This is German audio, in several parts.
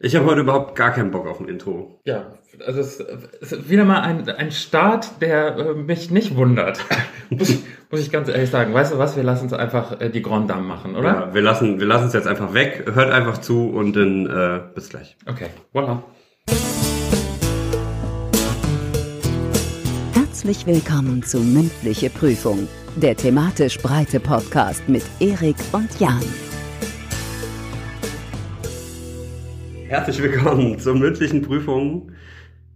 Ich habe heute überhaupt gar keinen Bock auf ein Intro. Ja, also es ist wieder mal ein, ein Start, der äh, mich nicht wundert. muss, ich, muss ich ganz ehrlich sagen. Weißt du was, wir lassen es einfach äh, die Grand Dame machen, oder? Ja, wir lassen wir lassen es jetzt einfach weg. Hört einfach zu und dann äh, bis gleich. Okay, voilà. Herzlich willkommen zu Mündliche Prüfung, der thematisch breite Podcast mit Erik und Jan. Herzlich willkommen zur mündlichen Prüfung.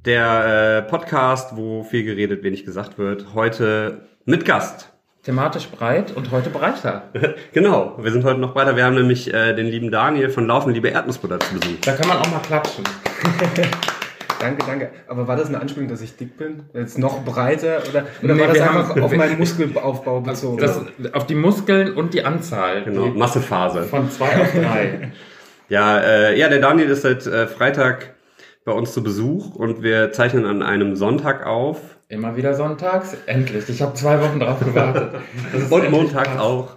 Der äh, Podcast, wo viel geredet, wenig gesagt wird. Heute mit Gast. Thematisch breit und heute breiter. genau, wir sind heute noch breiter. Wir haben nämlich äh, den lieben Daniel von Laufen, liebe Erdnussbutter zu Besuch. Da kann man auch mal klatschen. Danke, danke. Aber war das eine Anspielung, dass ich dick bin? Jetzt noch breiter? Oder, oder Nee, war das einfach haben- auf meinen Muskelaufbau bezogen? Das, auf die Muskeln und die Anzahl. Genau, Die Massephase. Von zwei auf drei. Ja, äh, ja, der Daniel ist seit äh, Freitag bei uns zu Besuch und wir zeichnen an einem Sonntag auf Immer wieder sonntags. Endlich. Ich habe zwei Wochen drauf gewartet. Und montags passt. auch.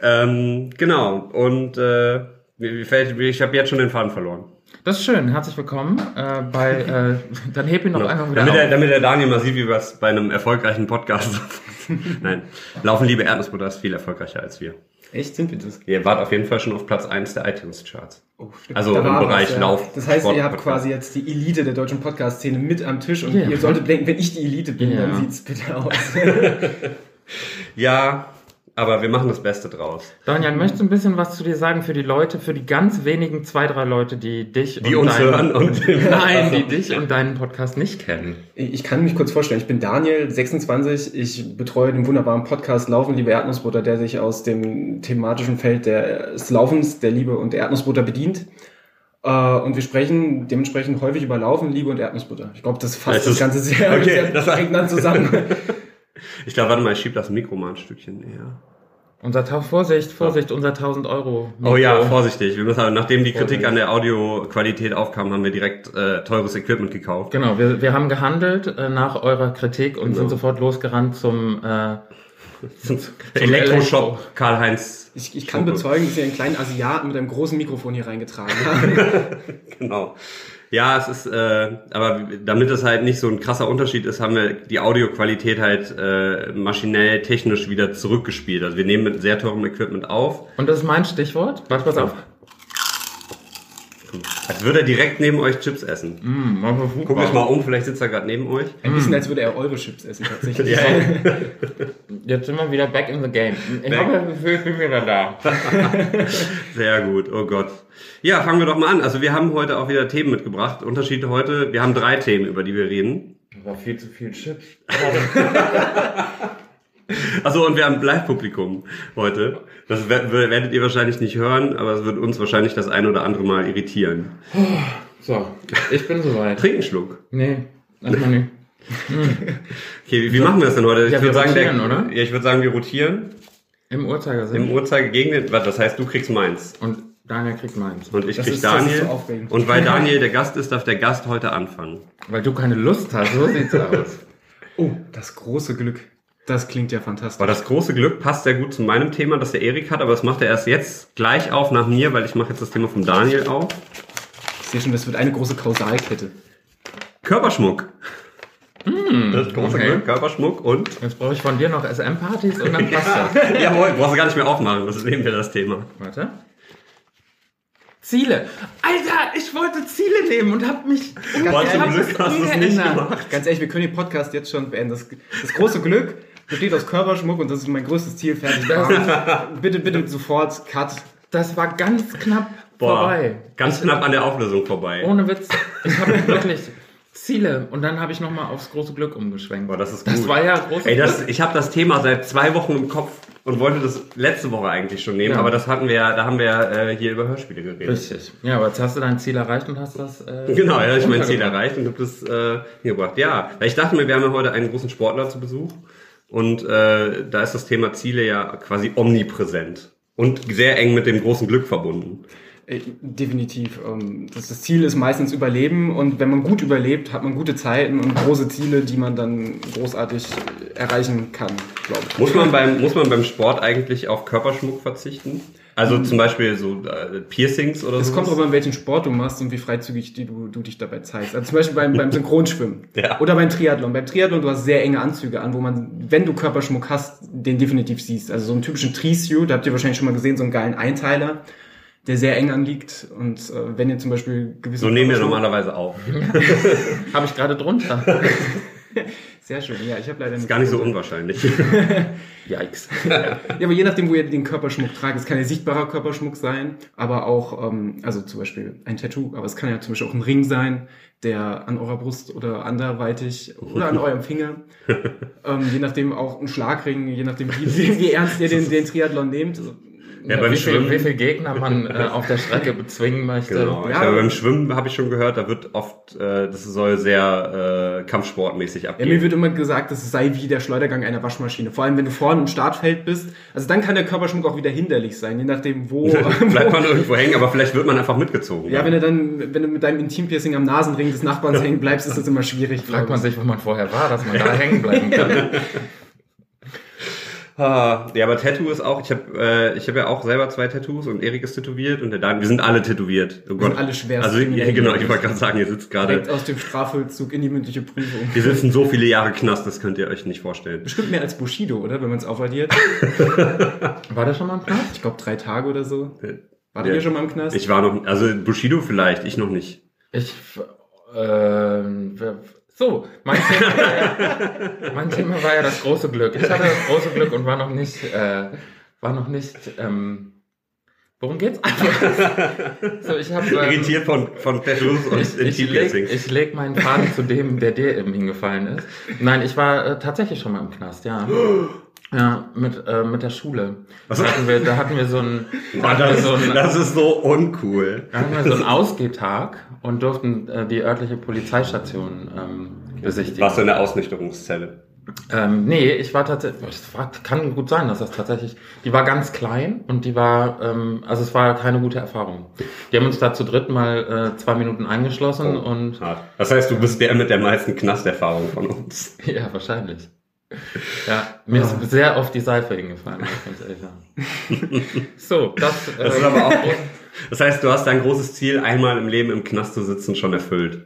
Ähm, genau, und äh, ich habe jetzt schon den Faden verloren. Das ist schön. Herzlich willkommen äh, bei. Äh, dann heb ihn noch einfach wieder Damit der, auf. damit der Daniel mal sieht, wie was bei einem erfolgreichen Podcast Nein, Laufen liebe Erdnussbutter ist viel erfolgreicher als wir. Echt, sind wir das? Ihr wart auf jeden Fall schon auf Platz 1 der iTunes-Charts. Oh, stimmt. Also Da im Bereich ja. Lauf- Das heißt, ihr habt Sport- quasi jetzt die Elite der deutschen Podcast-Szene mit am Tisch und Ja. ihr solltet denken, wenn ich die Elite bin, Ja. dann sieht's bitte aus. Ja, aber wir machen das Beste draus. Daniel, möchtest du ein bisschen was zu dir sagen für die Leute, für die ganz wenigen zwei, drei Leute, die dich Die und uns deinen, hören und Nein, die dich und deinen Podcast nicht kennen. Ich kann mich kurz vorstellen, ich bin Daniel, 26. Ich betreue den wunderbaren Podcast Laufen, liebe Erdnussbutter, der sich aus dem thematischen Feld des Laufens, der Liebe und der Erdnussbutter bedient. Äh, Und wir sprechen dementsprechend häufig über Laufen, Liebe und Erdnussbutter. Ich glaube, das fasst Das das, Ganze sehr, okay, sehr das- zusammen. Ich glaube, warte mal, ich schieb das Mikro mal ein Stückchen näher. Unser Ta Vorsicht, Vorsicht, unser 1000 Euro. Oh ja, Mikro. vorsichtig. Wir müssen, nachdem die Kritik an der Audioqualität aufkam, haben wir direkt äh, teures Equipment gekauft. Genau, wir, wir haben gehandelt äh, nach eurer Kritik und Genau. sind sofort losgerannt zum äh, Elektroshop Karl-Heinz. Ich, ich kann bezeugen, dass Sie einen kleinen Asiaten mit einem großen Mikrofon hier reingetragen haben. Genau. Ja, es ist, äh, aber damit es halt nicht so ein krasser Unterschied ist, haben wir die Audioqualität halt äh, maschinell, technisch wieder zurückgespielt. Also wir nehmen mit sehr teurem Equipment auf. Und das ist mein Stichwort. Warte, pass auf. Als würde er direkt neben euch Chips essen. Mm, Guckt euch mal um, vielleicht sitzt er gerade neben euch. Ein bisschen, als würde er eure Chips essen, tatsächlich. Ja, Jetzt sind wir wieder back in the game. Ich Back. habe das Gefühl, ich bin wieder da. Sehr gut, oh Gott. Ja, fangen wir doch mal an. Also wir haben heute auch wieder Themen mitgebracht. Unterschiede heute. Wir haben drei Themen, über die wir reden. Das war viel zu viel Chips. Also und wir haben Live-Publikum heute. Das wer- werdet ihr wahrscheinlich nicht hören, aber es wird uns wahrscheinlich das ein oder andere Mal irritieren. So, ich bin soweit. Trink einen Schluck. Nee, erstmal nicht. Okay, wie, wie machen wir das denn heute? Ich Ja, würde sagen, rotieren, oder? Ja, ich würde sagen, wir rotieren Im Uhrzeigersinn. im Uhrzeiger gegen den. was, Das heißt, du kriegst meins und Daniel kriegt meins. und ich Das krieg ist- das ist Daniel. so und weil Daniel der Gast ist, darf der Gast heute anfangen. Weil du keine Lust hast, so sieht's aus. Oh, das große Glück. Das klingt ja fantastisch. Aber das große Glück passt sehr gut zu meinem Thema, das der Erik hat, aber das macht er erst jetzt gleich auf nach mir, weil ich mache jetzt das Thema vom Daniel auf. Ich sehe schon, das wird eine große Kausalkette. Körperschmuck. das große okay. Glück, Körperschmuck und Jetzt brauche ich von dir noch SM-Partys und dann passt das. Jawohl, brauchst du gar nicht mehr aufmachen, das nehmen wir das Thema. Warte. Ziele. Alter, ich wollte Ziele nehmen und hab mich Boah, ich zum hab Glück es hast es nicht gemacht. Ganz ehrlich, wir können den Podcast jetzt schon beenden. Das, das große Glück besteht aus Körperschmuck und das ist mein größtes Ziel. Fertig. bitte, bitte sofort Cut. Das war ganz knapp Boah, vorbei. ganz knapp an der Auflösung vorbei. Ohne Witz. Ich habe wirklich Ziele und dann habe ich nochmal aufs große Glück umgeschwenkt. Boah, das ist Das gut. war ja großes Ey, das, Glück. ich habe das Thema seit zwei Wochen im Kopf und wollte das letzte Woche eigentlich schon nehmen, Ja. aber das hatten wir, ja- da haben wir äh, hier über Hörspiele geredet. Richtig. Ja, aber jetzt hast du dein Ziel erreicht und hast das. Äh, Genau, ja, ich mein Ziel erreicht und habe das äh, hier gebracht. Ja, weil ich dachte mir, wir haben ja heute einen großen Sportler zu Besuch und äh, da ist das Thema Ziele ja quasi omnipräsent und sehr eng mit dem großen Glück verbunden. Äh, Definitiv. ähm, Das, das Ziel ist meistens Überleben und wenn man gut überlebt, hat man gute Zeiten und große Ziele, die man dann großartig erreichen kann, glaube ich. Muss man beim muss man beim Sport eigentlich auf Körperschmuck verzichten? Also zum Beispiel so äh, Piercings oder Es so. kommt drauf an, welchen Sport du machst und wie freizügig die, du, du dich dabei zeigst. Also zum Beispiel beim, beim Synchronschwimmen Ja. oder beim Triathlon. Beim Triathlon, du hast sehr enge Anzüge an, wo man, wenn du Körperschmuck hast, den definitiv siehst. Also so einen typischen Tree-Suit, da habt ihr wahrscheinlich schon mal gesehen, so einen geilen Einteiler, der sehr eng anliegt. Und äh, wenn ihr zum Beispiel gewisse... So nehmen wir normalerweise auf. Habe ich gerade drunter. Sehr schön, ja, ich habe leider Ist gar nicht so unwahrscheinlich. Yikes. Ja, aber je nachdem, wo ihr den Körperschmuck tragt, es kann ja sichtbarer Körperschmuck sein, aber auch, ähm, also zum Beispiel ein Tattoo, aber es kann ja zum Beispiel auch ein Ring sein, der an eurer Brust oder anderweitig oder an eurem Finger, ähm, je nachdem auch ein Schlagring, je nachdem, wie, wie ernst ihr den, den Triathlon nehmt. Ja, beim wie, viel, Schwimmen. wie viel Gegner man äh, auf der Strecke bezwingen möchte. Genau. Ja. Ich glaube, beim Schwimmen habe ich schon gehört, da wird oft, äh, das soll sehr äh, kampfsportmäßig Ja, abgehen. mir wird immer gesagt, das sei wie der Schleudergang einer Waschmaschine. Vor allem, wenn du vorne im Startfeld bist. Also dann kann der Körperschmuck auch wieder hinderlich sein, je nachdem, wo. Bleibt man irgendwo hängen, aber vielleicht wird man einfach mitgezogen. ja, wenn du dann, wenn du mit deinem Intimpiercing am Nasenring des Nachbarns hängen bleibst, ist das immer schwierig. Fragt man ich. sich, wo man vorher war, dass man da hängen bleiben kann. Ah, ja, aber Tattoo ist auch, ich habe äh, ich hab ja auch selber zwei Tattoos und Erik ist tätowiert und der Dan, wir sind alle tätowiert. Oh Gott. sind alle schwerst Also ja, genau, ich wollte gerade sagen, ihr sitzt gerade, aus dem Strafvollzug in die mündliche Prüfung. wir sitzen so viele Jahre Knast, das könnt ihr euch nicht vorstellen. Bestimmt mehr als Bushido, oder? Wenn man es aufaddiert. War der schon mal im Knast? Ich glaube drei Tage oder so. Wart Ja. ihr schon mal im Knast? Ich war noch, also Bushido vielleicht, ich noch nicht. Ich, ähm, wer- so, mein Thema, war ja, mein Thema war ja das große Glück. Ich hatte das große Glück und war noch nicht, äh, war noch nicht, ähm, worum geht's? So, ich habe, ähm, Irritiert von, von Tattoos und ich, ich, leg, ich leg meinen Faden zu dem, der dir eben hingefallen ist. Nein, ich war äh, tatsächlich schon mal im Knast, ja. Ja, mit, äh, mit der Schule. Da hatten wir, da hatten wir so ein, da hatten wir das, so ein, das ist so uncool. da hatten wir so einen Ausgehtag und durften äh, die örtliche Polizeistation ähm, besichtigen. Warst du in der Ausnüchterungszelle? Ähm, nee, ich war tatsächlich, das war, kann gut sein, dass das tatsächlich, die war ganz klein und die war, ähm, also es war keine gute Erfahrung. Die haben uns da zu dritt mal äh, zwei Minuten eingeschlossen Oh. und, Hart. Das heißt, du bist der mit der meisten Knasterfahrung von uns. ja, wahrscheinlich. Ja, mir ist sehr oft die Seife hingefallen, ganz ehrlich sagen. So, das, äh, Das ist aber auch. Das heißt, du hast dein großes Ziel, einmal im Leben im Knast zu sitzen, schon erfüllt.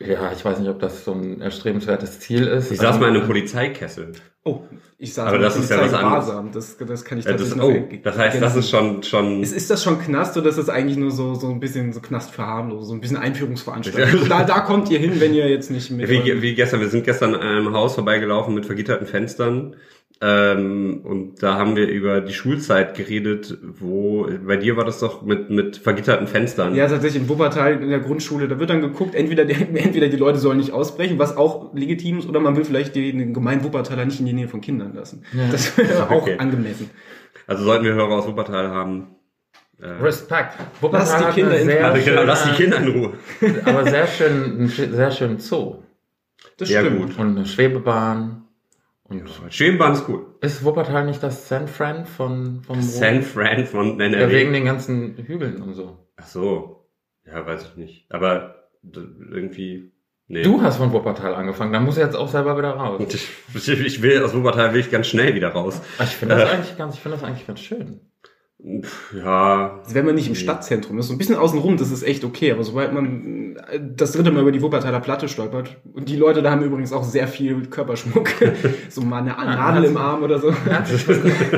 Ja, ich weiß nicht, ob das so ein erstrebenswertes Ziel ist. Ich saß Ähm, mal in einem Polizeikessel. oh, ich saß Aber das ist ja was anderes. Das, das kann ich Ja, das, tatsächlich oh, das heißt, das ist schon, schon. Ist, ist das schon Knast oder ist das eigentlich nur so, so ein bisschen so Knast verharmlos, so ein bisschen Einführungsveranstaltung? da, da kommt ihr hin, wenn ihr jetzt nicht mit. Wie, wie gestern, wir sind gestern an einem Haus vorbeigelaufen mit vergitterten Fenstern. Ähm, und da haben wir über die Schulzeit geredet, wo, bei dir war das doch mit, mit vergitterten Fenstern. ja, tatsächlich in Wuppertal in der Grundschule, da wird dann geguckt, entweder, die, entweder die Leute sollen nicht ausbrechen, was auch legitim ist, oder man will vielleicht den, gemeinen Wuppertaler nicht in die Nähe von Kindern lassen. Das wäre auch Okay. angemessen. Also sollten wir Hörer aus Wuppertal haben. Äh, Respekt. Lass Wuppertal die hat Kinder in- also genau, lass die Kinder in Ruhe. aber sehr schön, sehr schönen Zoo Das Ja, stimmt. gut. und eine Schwebebahn. Und Schwebebahn ist cool. ist Wuppertal nicht das San Fran von vom San Fran von Ja, NRW. wegen den ganzen Hügeln und so. Ach so. Ja, weiß ich nicht. Aber irgendwie. Nee. Du hast von Wuppertal angefangen, da muss jetzt auch selber wieder raus. Ich, ich, ich will aus Wuppertal will ich ganz schnell wieder raus. Ich finde das Äh. eigentlich ganz, ich finde das eigentlich ganz schön. Ja. Also wenn man nicht im Stadtzentrum ist, so ein bisschen außenrum, das ist echt okay, aber sobald man äh, das dritte Mal über die Wuppertaler Platte stolpert, und die Leute da haben übrigens auch sehr viel Körperschmuck, so mal eine Nadel im Arm oder so. Herzlich,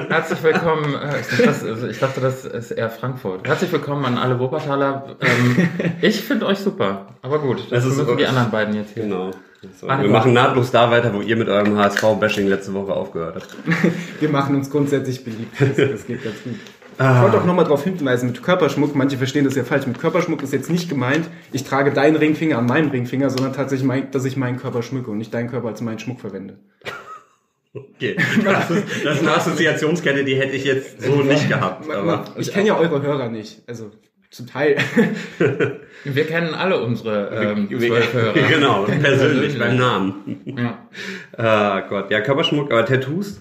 herzlich willkommen, äh, ich, dachte, das, ich dachte, das ist eher Frankfurt. Herzlich willkommen an alle Wuppertaler. Ähm, ich finde euch super, aber gut, das, Das ist müssen die anderen beiden jetzt hier. Genau. So, wir machen nahtlos da weiter, wo ihr mit eurem HSV-Bashing letzte Woche aufgehört habt. Wir machen uns grundsätzlich beliebt. Das, das geht ganz gut. Ah. Ich wollte auch nochmal darauf hinweisen, mit Körperschmuck, manche verstehen das ja falsch, mit Körperschmuck ist jetzt nicht gemeint, ich trage deinen Ringfinger an meinem Ringfinger, sondern tatsächlich, mein, dass ich meinen Körper schmücke und nicht deinen Körper als meinen Schmuck verwende. Okay. Das ist, das ist eine Assoziationskette, die hätte ich jetzt so nicht gehabt. Aber ich kenne ja eure Hörer nicht, also zum Teil. Wir kennen alle unsere ähm, zwölf Hörer. genau, persönlich, beim Namen. Ja. Ah Gott, ja, Körperschmuck, aber Tattoos,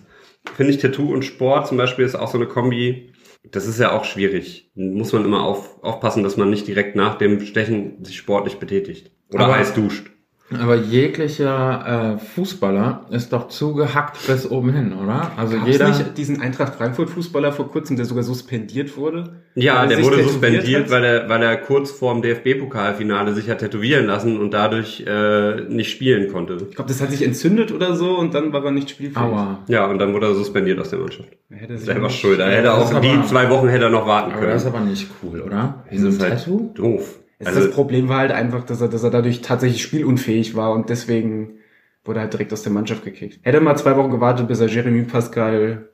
finde ich Tattoo und Sport zum Beispiel ist auch so eine Kombi. Das ist ja auch schwierig. Muss man immer auf, aufpassen, dass man nicht direkt nach dem Stechen sich sportlich betätigt. Oder Aber- heiß duscht. Aber jeglicher äh, Fußballer ist doch zugehackt bis oben hin, oder? Also Gab's jeder. nicht diesen Eintracht Frankfurt Fußballer vor kurzem, der sogar suspendiert wurde? Ja, er der wurde suspendiert, hat? weil er, weil er kurz vorm DFB-Pokalfinale sich hat tätowieren lassen und dadurch äh, nicht spielen konnte. Ich glaube, das hat sich entzündet oder so und dann war er nicht spielfähig. Aua. Ja, und dann wurde er suspendiert aus der Mannschaft. Er hätte sich Selber schuld. Er hätte das auch die zwei Wochen hätte er noch warten Aber das ist können. aber nicht cool, oder? Wie Das so ein ist halt Tattoo? doof. Das, Also, das Problem war halt einfach, dass er, dass er dadurch tatsächlich spielunfähig war und deswegen wurde er halt direkt aus der Mannschaft gekickt. Hätte mal zwei Wochen gewartet, bis er Jeremy Pascal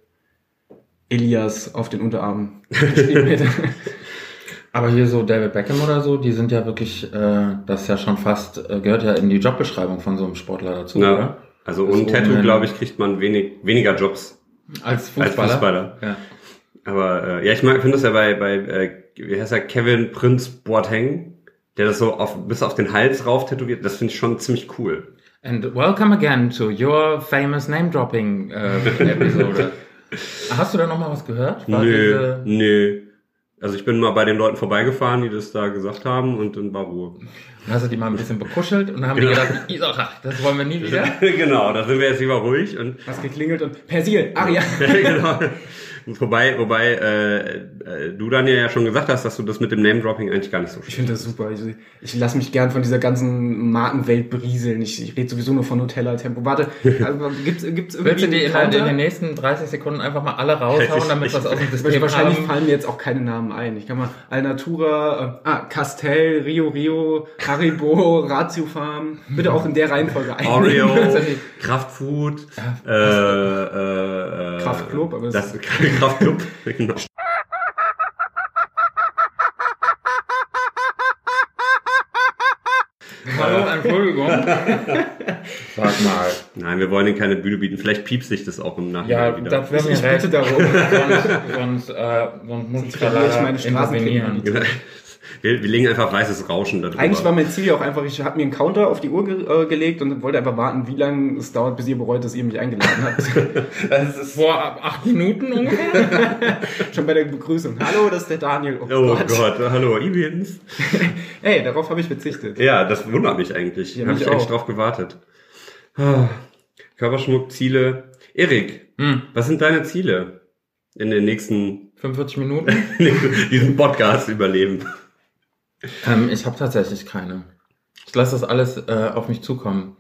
Elias auf den Unterarm geschrieben hätte. Aber hier so David Beckham oder so, die sind ja wirklich, äh, das ist ja schon fast, äh, gehört ja in die Jobbeschreibung von so einem Sportler dazu, ja, oder? also ohne Tattoo, glaube ich, kriegt man wenig, weniger Jobs Als Fußballer. als Fußballer. Ja. Aber äh, ja, ich mag, finde das ja bei, bei äh, wie heißt er, Kevin Prinz Boateng, der das so auf, bis auf den Hals rauf tätowiert, das finde ich schon ziemlich cool. And welcome again to your famous name-dropping äh, Episode. Hast du da noch mal was gehört? War nö, diese- nö. Also ich bin mal bei den Leuten vorbeigefahren, die das da gesagt haben und dann war Ruhe. Dann hast du die mal ein bisschen bekuschelt und dann haben Genau. die gedacht, "Ach, das wollen wir nie wieder. genau, da sind wir jetzt lieber ruhig und Was geklingelt und Persil, Aria. genau. Wobei, wobei äh, äh, du dann ja schon gesagt hast, dass du das mit dem Name-Dropping eigentlich gar nicht so Ich finde das super. Ich, ich lasse mich gern von dieser ganzen Markenwelt berieseln. Ich, ich rede sowieso nur von Nutella Tempo. Warte, also, gibt's, gibt's irgendwie Willst du die Inhalte in Counter? den nächsten 30 Sekunden einfach mal alle raushauen, damit wir es aus dem System Wahrscheinlich haben? fallen mir jetzt auch keine Namen ein. Ich kann mal Alnatura, äh, ah, Castell, Rio Rio, Haribo, Ratio Farm. Bitte auch in der Reihenfolge ein. Oreo, Tatsächlich. Kraftfood, äh, äh, äh, Kraftklub, aber das das- Kraftklub, genau. Hallo, Entschuldigung. Sag mal. Nein, wir wollen ihnen keine Bühne bieten. Vielleicht piepst sich das auch im Ja, Nachhinein wieder. das wäre Ich, mir ich recht. bitte darum. sonst, sonst, äh, sonst muss ich da verliere ich leider meine intervenieren. Wir, wir legen einfach weißes Rauschen da drüber. Eigentlich war mein Ziel ja auch einfach, ich habe mir einen Counter auf die Uhr ge äh, gelegt und wollte einfach warten, wie lange es dauert, bis ihr bereut, dass ihr mich eingeladen habt. das ist, Vor acht Minuten ungefähr? Schon bei der Begrüßung. Hallo, das ist der Daniel. Oh, oh Gott. Gott, hallo, übrigens. Ey, darauf habe ich verzichtet. Ja, das wundert mich eigentlich. Ja, Habe mich ich eigentlich auch. drauf gewartet. Ah, Körperschmuck, Ziele. Erik, Hm, was sind deine Ziele in den nächsten 45 Minuten? diesen Podcast überleben? Ähm, ich habe tatsächlich keine. Ich lasse das alles äh, auf mich zukommen.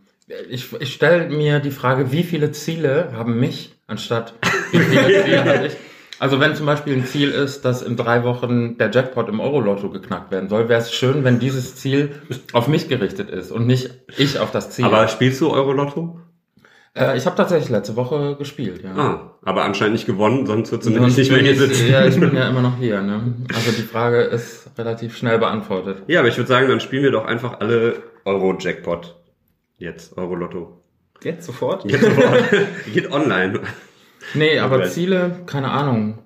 Ich, ich stelle mir die Frage, wie viele Ziele haben mich, anstatt wie viele Ziele habe ich. Also wenn zum Beispiel ein Ziel ist, dass in drei Wochen der Jackpot im Euro-Lotto geknackt werden soll, wäre es schön, wenn dieses Ziel auf mich gerichtet ist und nicht ich auf das Ziel. Aber spielst du Euro-Lotto? Äh, ich habe tatsächlich letzte Woche gespielt, ja. Ah, aber anscheinend nicht gewonnen, sonst würdest du Sonst nicht mehr hier ich, sitzen. ja, ich bin ja immer noch hier. Ne? Also die Frage ist relativ schnell beantwortet. Ja, aber ich würde sagen, dann spielen wir doch einfach alle Euro-Jackpot. Jetzt, Euro-Lotto. Jetzt sofort? Jetzt sofort. Geht online. Nee, aber Okay. Ziele, keine Ahnung.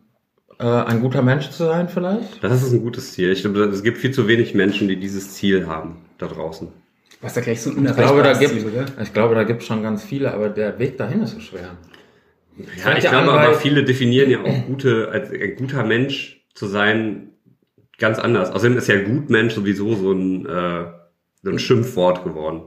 Äh, ein guter Mensch zu sein vielleicht? Das ist ein gutes Ziel. Ich glaube, es gibt viel zu wenig Menschen, die dieses Ziel haben da draußen. Was da gleich so ein Ich glaube, da gibt, Ziel, oder? ich glaube, da gibt schon ganz viele, aber der Weg dahin ist so schwer. Ja, ich glaube aber viele definieren ja auch gute, als ein guter Mensch zu sein, ganz anders. Außerdem ist ja gut Mensch sowieso so ein, äh, so ein Schimpfwort geworden.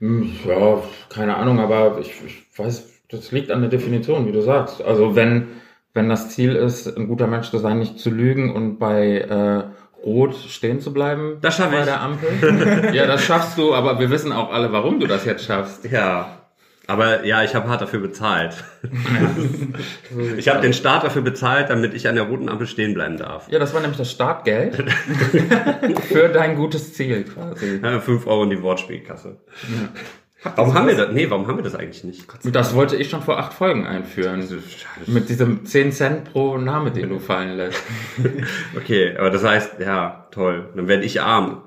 Hm, Ja, keine Ahnung, aber ich, ich weiß, das liegt an der Definition, wie du sagst. Also wenn, wenn das Ziel ist, ein guter Mensch zu sein, nicht zu lügen und bei äh, Rot stehen zu bleiben Das bei ich. der Ampel. ja, das schaffst du, aber wir wissen auch alle, warum du das jetzt schaffst. Ja. Aber ja, ich habe hart dafür bezahlt. Ich habe den Staat dafür bezahlt, damit ich an der roten Ampel stehen bleiben darf. Ja, das war nämlich das Startgeld für dein gutes Ziel quasi. Ja, 5 Euro in die Wortspielkasse. Warum haben wir das? Nee, warum haben wir das eigentlich nicht? Das wollte ich schon vor acht Folgen einführen. Mit diesem 10 Cent pro Name, den du fallen lässt. Okay, aber das heißt, ja, toll. Dann werde ich arm.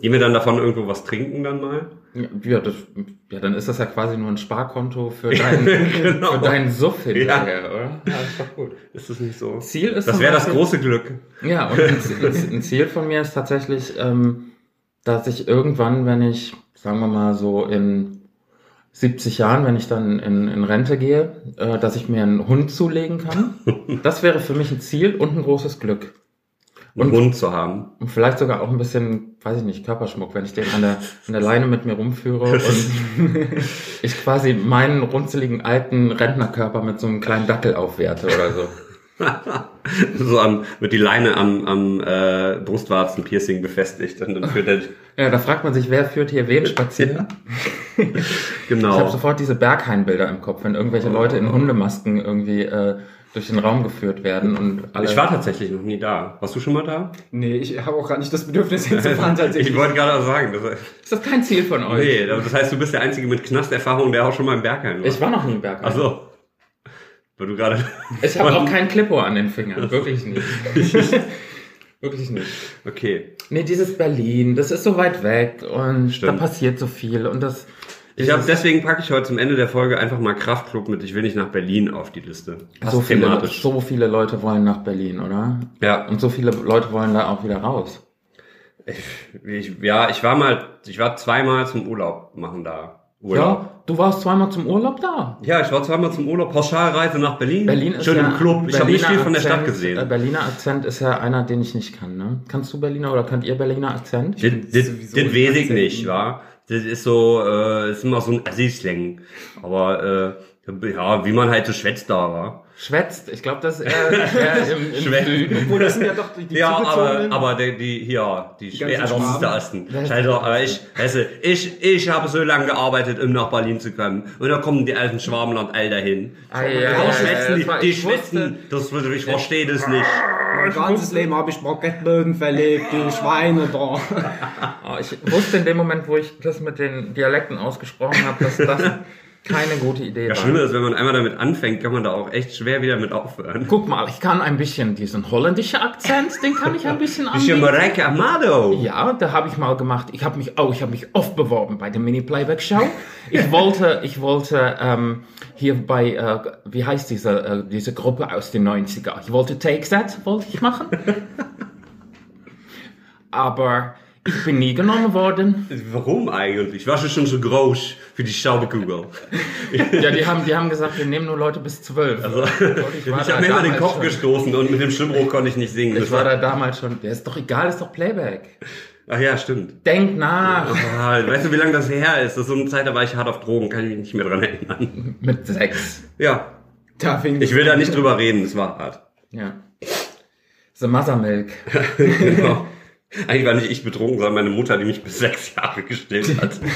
Gehen wir dann davon irgendwo was trinken dann mal? Ja, das, ja, dann ist das ja quasi nur ein Sparkonto für deinen, Genau. für deinen Suff hinterher, oder? Ja, ist doch gut. Ist das nicht so? Ziel ist Das wäre das große Glück. Ja, und ein, ein, ein Ziel von mir ist tatsächlich, ähm, dass ich irgendwann, wenn ich, sagen wir mal so in 70 Jahren, wenn ich dann in, in Rente gehe, äh, dass ich mir einen Hund zulegen kann. Das wäre für mich ein Ziel und ein großes Glück. einen Und- Hund zu haben. Und vielleicht sogar auch ein bisschen, weiß ich nicht, Körperschmuck, wenn ich den an der, an der Leine mit mir rumführe und ich quasi meinen runzeligen alten Rentnerkörper mit so einem kleinen Dackel aufwerte oder so. so am, wird die Leine am, am äh, Brustwarzen-Piercing befestigt und dann führt er, Ja, da fragt man sich, wer führt hier wen spazieren? Ich habe genau. sofort diese Berghain-Bilder im Kopf, wenn irgendwelche Leute in Hundemasken irgendwie äh, durch den Raum geführt werden und alle. Ich war tatsächlich noch nie da. Warst du schon mal da? Nee, ich habe auch gerade nicht das Bedürfnis hinzufahren tatsächlich. Ich wollte gerade auch sagen, das, ist das kein Ziel von euch? nee, das heißt, du bist der Einzige mit Knasterfahrung, der auch schon mal im Bergheim war. Ich war noch nie im Berghain. Ach so. Weil du gerade. Ich habe auch kein Clippo an den Fingern, wirklich nicht. wirklich nicht. Okay. Nee, dieses Berlin, das ist so weit weg und Stimmt. da passiert so viel und das. Ich habe deswegen packe ich heute zum Ende der Folge einfach mal Kraftclub mit Ich will nicht nach Berlin auf die Liste. So viele, thematisch. so viele Leute wollen nach Berlin, oder? Ja. Und so viele Leute wollen da auch wieder raus. Ich, ja, ich war mal, ich war zweimal zum Urlaub machen da. Urlaub. Ja, du warst zweimal zum Urlaub da. Ja, ich war zweimal zum Urlaub, Pauschalreise nach Berlin. Berlin ist Schön ja, im Club. Ich habe nicht viel Berliner von der Stadt Akzent- gesehen. äh, Berliner Akzent ist ja einer, den ich nicht kann, ne? Kannst du Berliner oder könnt ihr Berliner Akzent? Das, das, das weiß ich nicht, wa? Das ist so, äh, ist immer so ein Assi-Slang. Aber, äh, ja, wie man halt so schwätzt da, war. Schwätzt. Ich glaube, das ist eher, eher im, im Schwätzt. Süden. Obwohl, das sind ja doch die, die Ja, aber, aber die, die hier, die, ganzen Schwer- also Schwaben. der Osten. Also, aber ich, weißt du, ich, ich habe so lange gearbeitet, um nach Berlin zu kommen. Und da kommen die alten Schwabenland all dahin. Ah, ja, Die ja, ja, schwätzen, die, war- die schwätzen, das, ich verstehe das nicht. mein ganzes Leben habe ich Baguetteböden verlegt, die Schweine da. Oh, ich wusste in dem Moment, wo ich das mit den Dialekten ausgesprochen habe, dass das keine gute Idee Das war. Schlimme ist, wenn man einmal damit anfängt, kann man da auch echt schwer wieder mit aufhören. Guck mal, ich kann ein bisschen diesen holländischen Akzent, den kann ich ein bisschen ja anbieten. Mareike Amado. Ja, da habe ich mal gemacht. Ich habe mich, oh, ich habe mich oft beworben bei der Mini Playback Show. Ich wollte, ich wollte ähm, hier bei, äh, wie heißt diese äh, diese Gruppe aus den 90er? Ich wollte Take That, wollte ich machen. Aber ich bin nie genommen worden. Warum eigentlich? Was ist schon so groß für die Staubekugel? Ja, die haben, die haben gesagt, wir nehmen nur Leute bis zwölf. Also, Ich habe mir immer den Kopf gestoßen und mit dem Stimmrohr konnte ich nicht singen. Ich Das war da damals schon. Der ist doch egal, ist doch Playback. ach ja, stimmt. Denk nach. Ah, weißt du, wie lange das her ist? Das ist so eine Zeit, da war ich hart auf Drogen, kann ich mich nicht mehr dran erinnern. Mit sechs. Ja, Da fing ich will da nicht drüber reden, es war hart. Ja. The Mothermilk. Genau. Eigentlich war nicht ich betrunken, sondern meine Mutter, die mich bis sechs Jahre gestillt hat.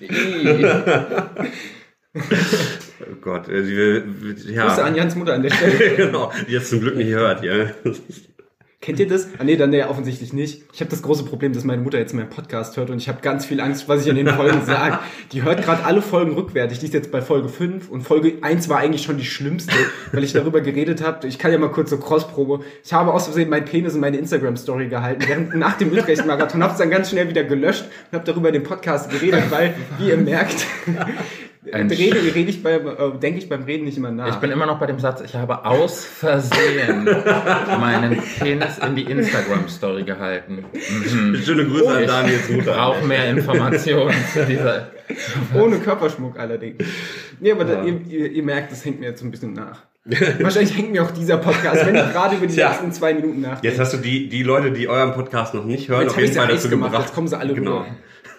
Oh Gott, äh, will, ja. Grüße an Jans Mutter an der Stelle. genau, die jetzt zum Glück nicht hört, ja. Kennt ihr das? Ah nee, dann nee, offensichtlich nicht. Ich habe das große Problem, dass meine Mutter jetzt meinen Podcast hört und ich habe ganz viel Angst, was ich in den Folgen sage. Die hört gerade alle Folgen rückwärtig. Die ist jetzt bei Folge 5 und Folge 1 war eigentlich schon die schlimmste, weil ich darüber geredet habe. Ich kann ja mal kurz so Crossprobe. Ich habe aus Versehen meinen Penis in meine Instagram-Story gehalten. Während nach dem Utrecht-Marathon habe es dann ganz schnell wieder gelöscht und habe darüber den Podcast geredet, weil, wie ihr merkt, Ein rede, rede ich beim, äh, denke ich beim Reden nicht immer nach. Ich bin immer noch bei dem Satz, ich habe aus Versehen meinen Penis in die Instagram-Story gehalten. Mhm. Schöne Grüße an Daniels Ich brauche mehr Informationen zu dieser. Ohne Körperschmuck allerdings. Nee, aber da, ihr, ihr, ihr merkt, das hängt mir jetzt so ein bisschen nach. Wahrscheinlich hängt mir auch dieser Podcast, wenn ich gerade über die Tja. letzten zwei Minuten nachdenke. Jetzt hast du die, die Leute, die euren Podcast noch nicht hören, Jetzt auf jeden ja Fall dazu gemacht, gebracht. jetzt kommen sie alle Genau. rüber.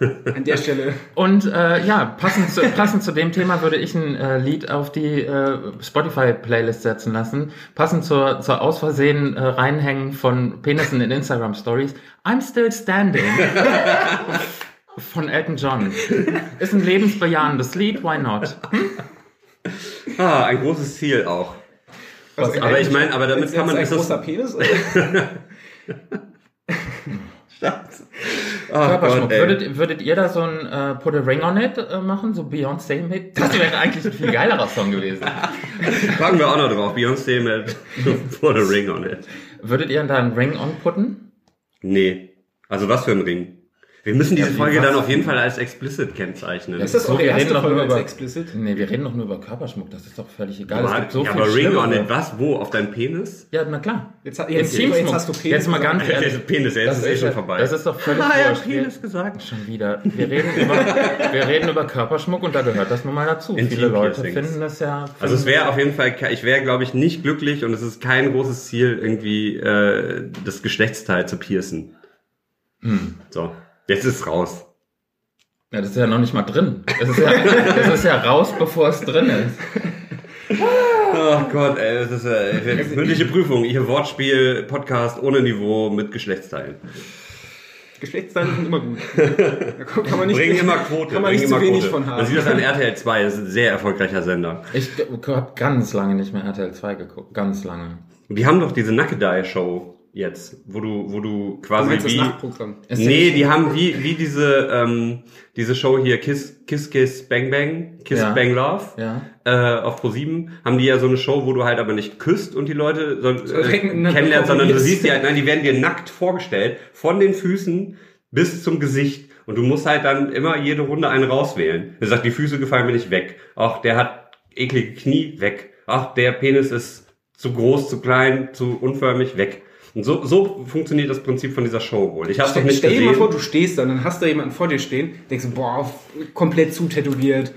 An der Stelle. Und äh, ja, passend zu, passend zu dem Thema würde ich ein äh, Lied auf die äh, Spotify-Playlist setzen lassen. Passend zur, zur aus Versehen äh, Reinhängen von Penissen in Instagram-Stories. I'm Still Standing von Elton John. Ist ein lebensbejahendes Lied, why not? Ah, ein großes Ziel auch. Also, aber ich meine, aber damit ist kann man ein großer Penis? Ah, Körperschmuck. Gott, ey. würdet, würdet ihr da so ein äh, Put a Ring on It äh, machen, so Beyoncé mit? Das wäre eigentlich ein viel geilerer Song gewesen. Packen wir auch noch drauf. Beyoncé mit Put a Ring on it. Würdet ihr da einen Ring on putten? Nee. Also was für ein Ring? Wir müssen diese Folge dann auf jeden Fall als explicit kennzeichnen. Ist das So, auch die wir erste reden doch Folge nur als über- explicit? Nee, wir reden doch nur über Körperschmuck, das ist doch völlig egal. Aber, es gibt so ja, viel aber Ring on it, was? Wo? Auf deinem Penis? Ja, na klar. Jetzt, ha- Jetzt, jetzt, jetzt hast du Penis Jetzt mal ganz ehrlich. Penis, jetzt ist eh schon ja- vorbei. Das ist doch völlig Ah, ja, Penis gesagt. Schon wieder. Wir reden, über, wir reden über Körperschmuck und da gehört das nun mal dazu. Intim Viele Leute Piercings. finden das ja. Also es wäre auf jeden Fall, ich wäre glaube ich nicht glücklich und es ist kein großes Ziel, irgendwie äh, das Geschlechtsteil zu piercen. Hm. So, jetzt ist es raus. Ja, das ist ja noch nicht mal drin. Das ist ja, das ist ja raus, bevor es drin ist. Oh Gott, ey, das ist äh, mündliche Prüfung. Ihr Wortspiel, Podcast ohne Niveau mit Geschlechtsteilen. Geschlechtsteile sind immer gut. Da kann man nicht, Bringen immer Quote. Kann man nicht zu immer wenig Quote. von Man haben. sieht das an RTL 2, das ist ein sehr erfolgreicher Sender. Ich habe ganz lange nicht mehr RTL 2 geguckt. Ganz lange. Die haben doch diese Nackedei-Show jetzt, wo du, wo du Du quasi das wie... Nachtprogramm. Ist Nee, die haben wie, wie diese, ähm, diese Show hier, Kiss, Kiss, Kiss, Bang, Bang, Kiss, Ja. Bang, Love, Ja. äh, auf Pro7, haben die ja so eine Show, wo du halt aber nicht küsst und die Leute so, äh, kennenlernst, sondern du siehst die halt, nein, die werden dir nackt vorgestellt, von den Füßen bis zum Gesicht. Und du musst halt dann immer jede Runde einen rauswählen. Er sagt, die Füße gefallen mir nicht weg. Ach, der hat eklige Knie weg. Ach, der Penis ist zu groß, zu klein, zu unförmig weg. Und so, so funktioniert das Prinzip von dieser Show wohl. Ich habe noch Stell, nicht stell dir gesehen. mal vor, du stehst da, dann hast da jemanden vor dir stehen, denkst du, boah, komplett zutätowiert,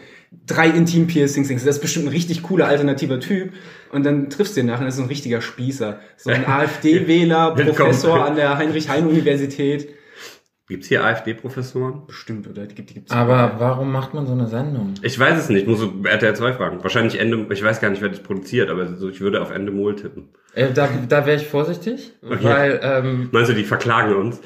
drei Intim-Piercings, denkst du, das ist bestimmt ein richtig cooler alternativer Typ. Und dann triffst du den nachher, das ist ein richtiger Spießer. So ein AfD-Wähler. Professor an der Heinrich-Heine-Universität. Gibt's hier AfD-Professoren? Bestimmt, oder? Die gibt, die gibt's Aber warum macht man so eine Sendung? Ich weiß es nicht, muss so RTL 2 fragen. Wahrscheinlich Ende, ich weiß gar nicht, wer das produziert, aber so, ich würde auf Ende Mol tippen. Äh, da da wäre ich vorsichtig, Okay. weil ähm, Meinst du, die verklagen uns?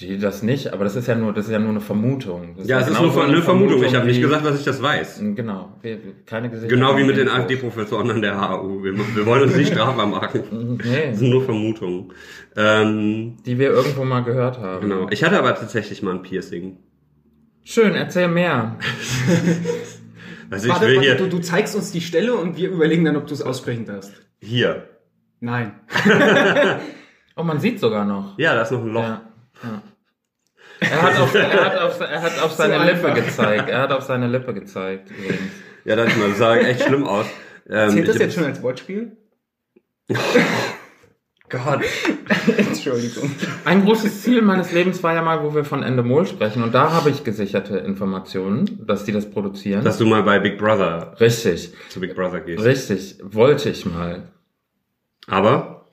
Die das nicht, aber das ist ja nur, das ist ja nur eine Vermutung. Das Ja, es ist genauso nur eine Vermutung. Ich habe nicht gesagt, dass ich das weiß. Genau, wir, keine Gesichter. Genau wie mit den. AfD-Professoren an der HAU. Wir, wir wollen uns nicht strafbar machen. Das Nee, sind nur Vermutungen. Ähm, die wir irgendwo mal gehört haben. genau. Ich hatte aber tatsächlich mal ein Piercing. Schön, erzähl mehr. Also ich Warte, will warte, hier, du, du zeigst uns die Stelle und wir überlegen dann, ob du es aussprechen darfst. hier. Nein. Oh, man sieht sogar noch. Ja, da ist noch ein Loch. Ja. Ja. Er hat auf, er hat auf, er hat auf seine So Lippe gezeigt. Er hat auf seine Lippe gezeigt. Übrigens. Ja, das, sah echt schlimm aus. Ähm, Zählt das jetzt schon als Wortspiel? Gott. Entschuldigung. Ein großes Ziel meines Lebens war ja mal, wo wir von Endemol sprechen. Und da habe ich gesicherte Informationen, dass die das produzieren. Dass du mal bei Big Brother Richtig, zu Big Brother gehst. richtig. Wollte ich mal. Aber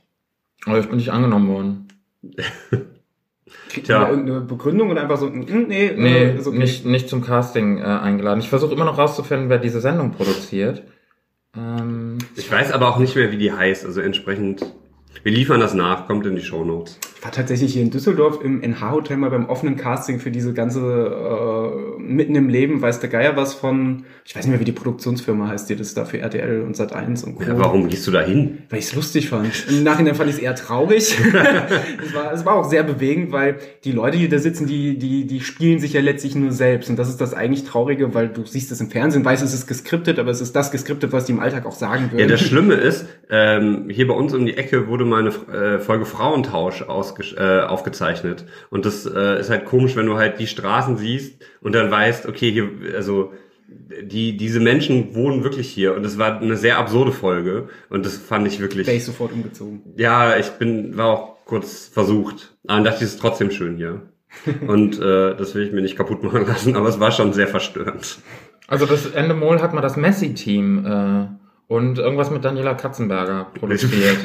Aber ich bin nicht angenommen worden. Kriegt Tja. irgendeine Begründung oder einfach so, mm, nee, Nee, äh, ist okay. nicht, nicht zum Casting äh, eingeladen. Ich versuche immer noch rauszufinden, wer diese Sendung produziert. Ähm, ich weiß aber auch nicht mehr, wie die heißt. Also entsprechend, wir liefern das nach, kommt in die Shownotes. Ich war tatsächlich hier in Düsseldorf im NH-Hotel mal beim offenen Casting für diese ganze äh, Mitten im Leben, weiß der Geier was von, ich weiß nicht mehr, wie die Produktionsfirma heißt, die das da für RTL und Sat1 und Co. Ja, warum gehst du da hin? Weil ich es lustig fand. Im Nachhinein fand ich es eher traurig. es, war, es war auch sehr bewegend, weil die Leute, die da sitzen, die, die, die spielen sich ja letztlich nur selbst. Und das ist das eigentlich Traurige, weil du siehst es im Fernsehen, weißt, es ist geskriptet, aber es ist das geskriptet, was die im Alltag auch sagen würden. Ja, das Schlimme ist, ähm, hier bei uns um die Ecke wurde mal eine äh, Folge Frauentausch ausge äh, aufgezeichnet. Und das äh, ist halt komisch, wenn du halt die Straßen siehst und dann weißt, okay, hier, also die, diese Menschen wohnen wirklich hier. Und das war eine sehr absurde Folge. Und das fand ich wirklich. Wäre ich sofort umgezogen. Ja, ich bin, war auch kurz versucht. Aber dann dachte ich, es ist trotzdem schön hier. Und äh, das will ich mir nicht kaputt machen lassen, aber es war schon sehr verstörend. also das Endemol hat mal das Messi-Team äh, und irgendwas mit Daniela Katzenberger produziert.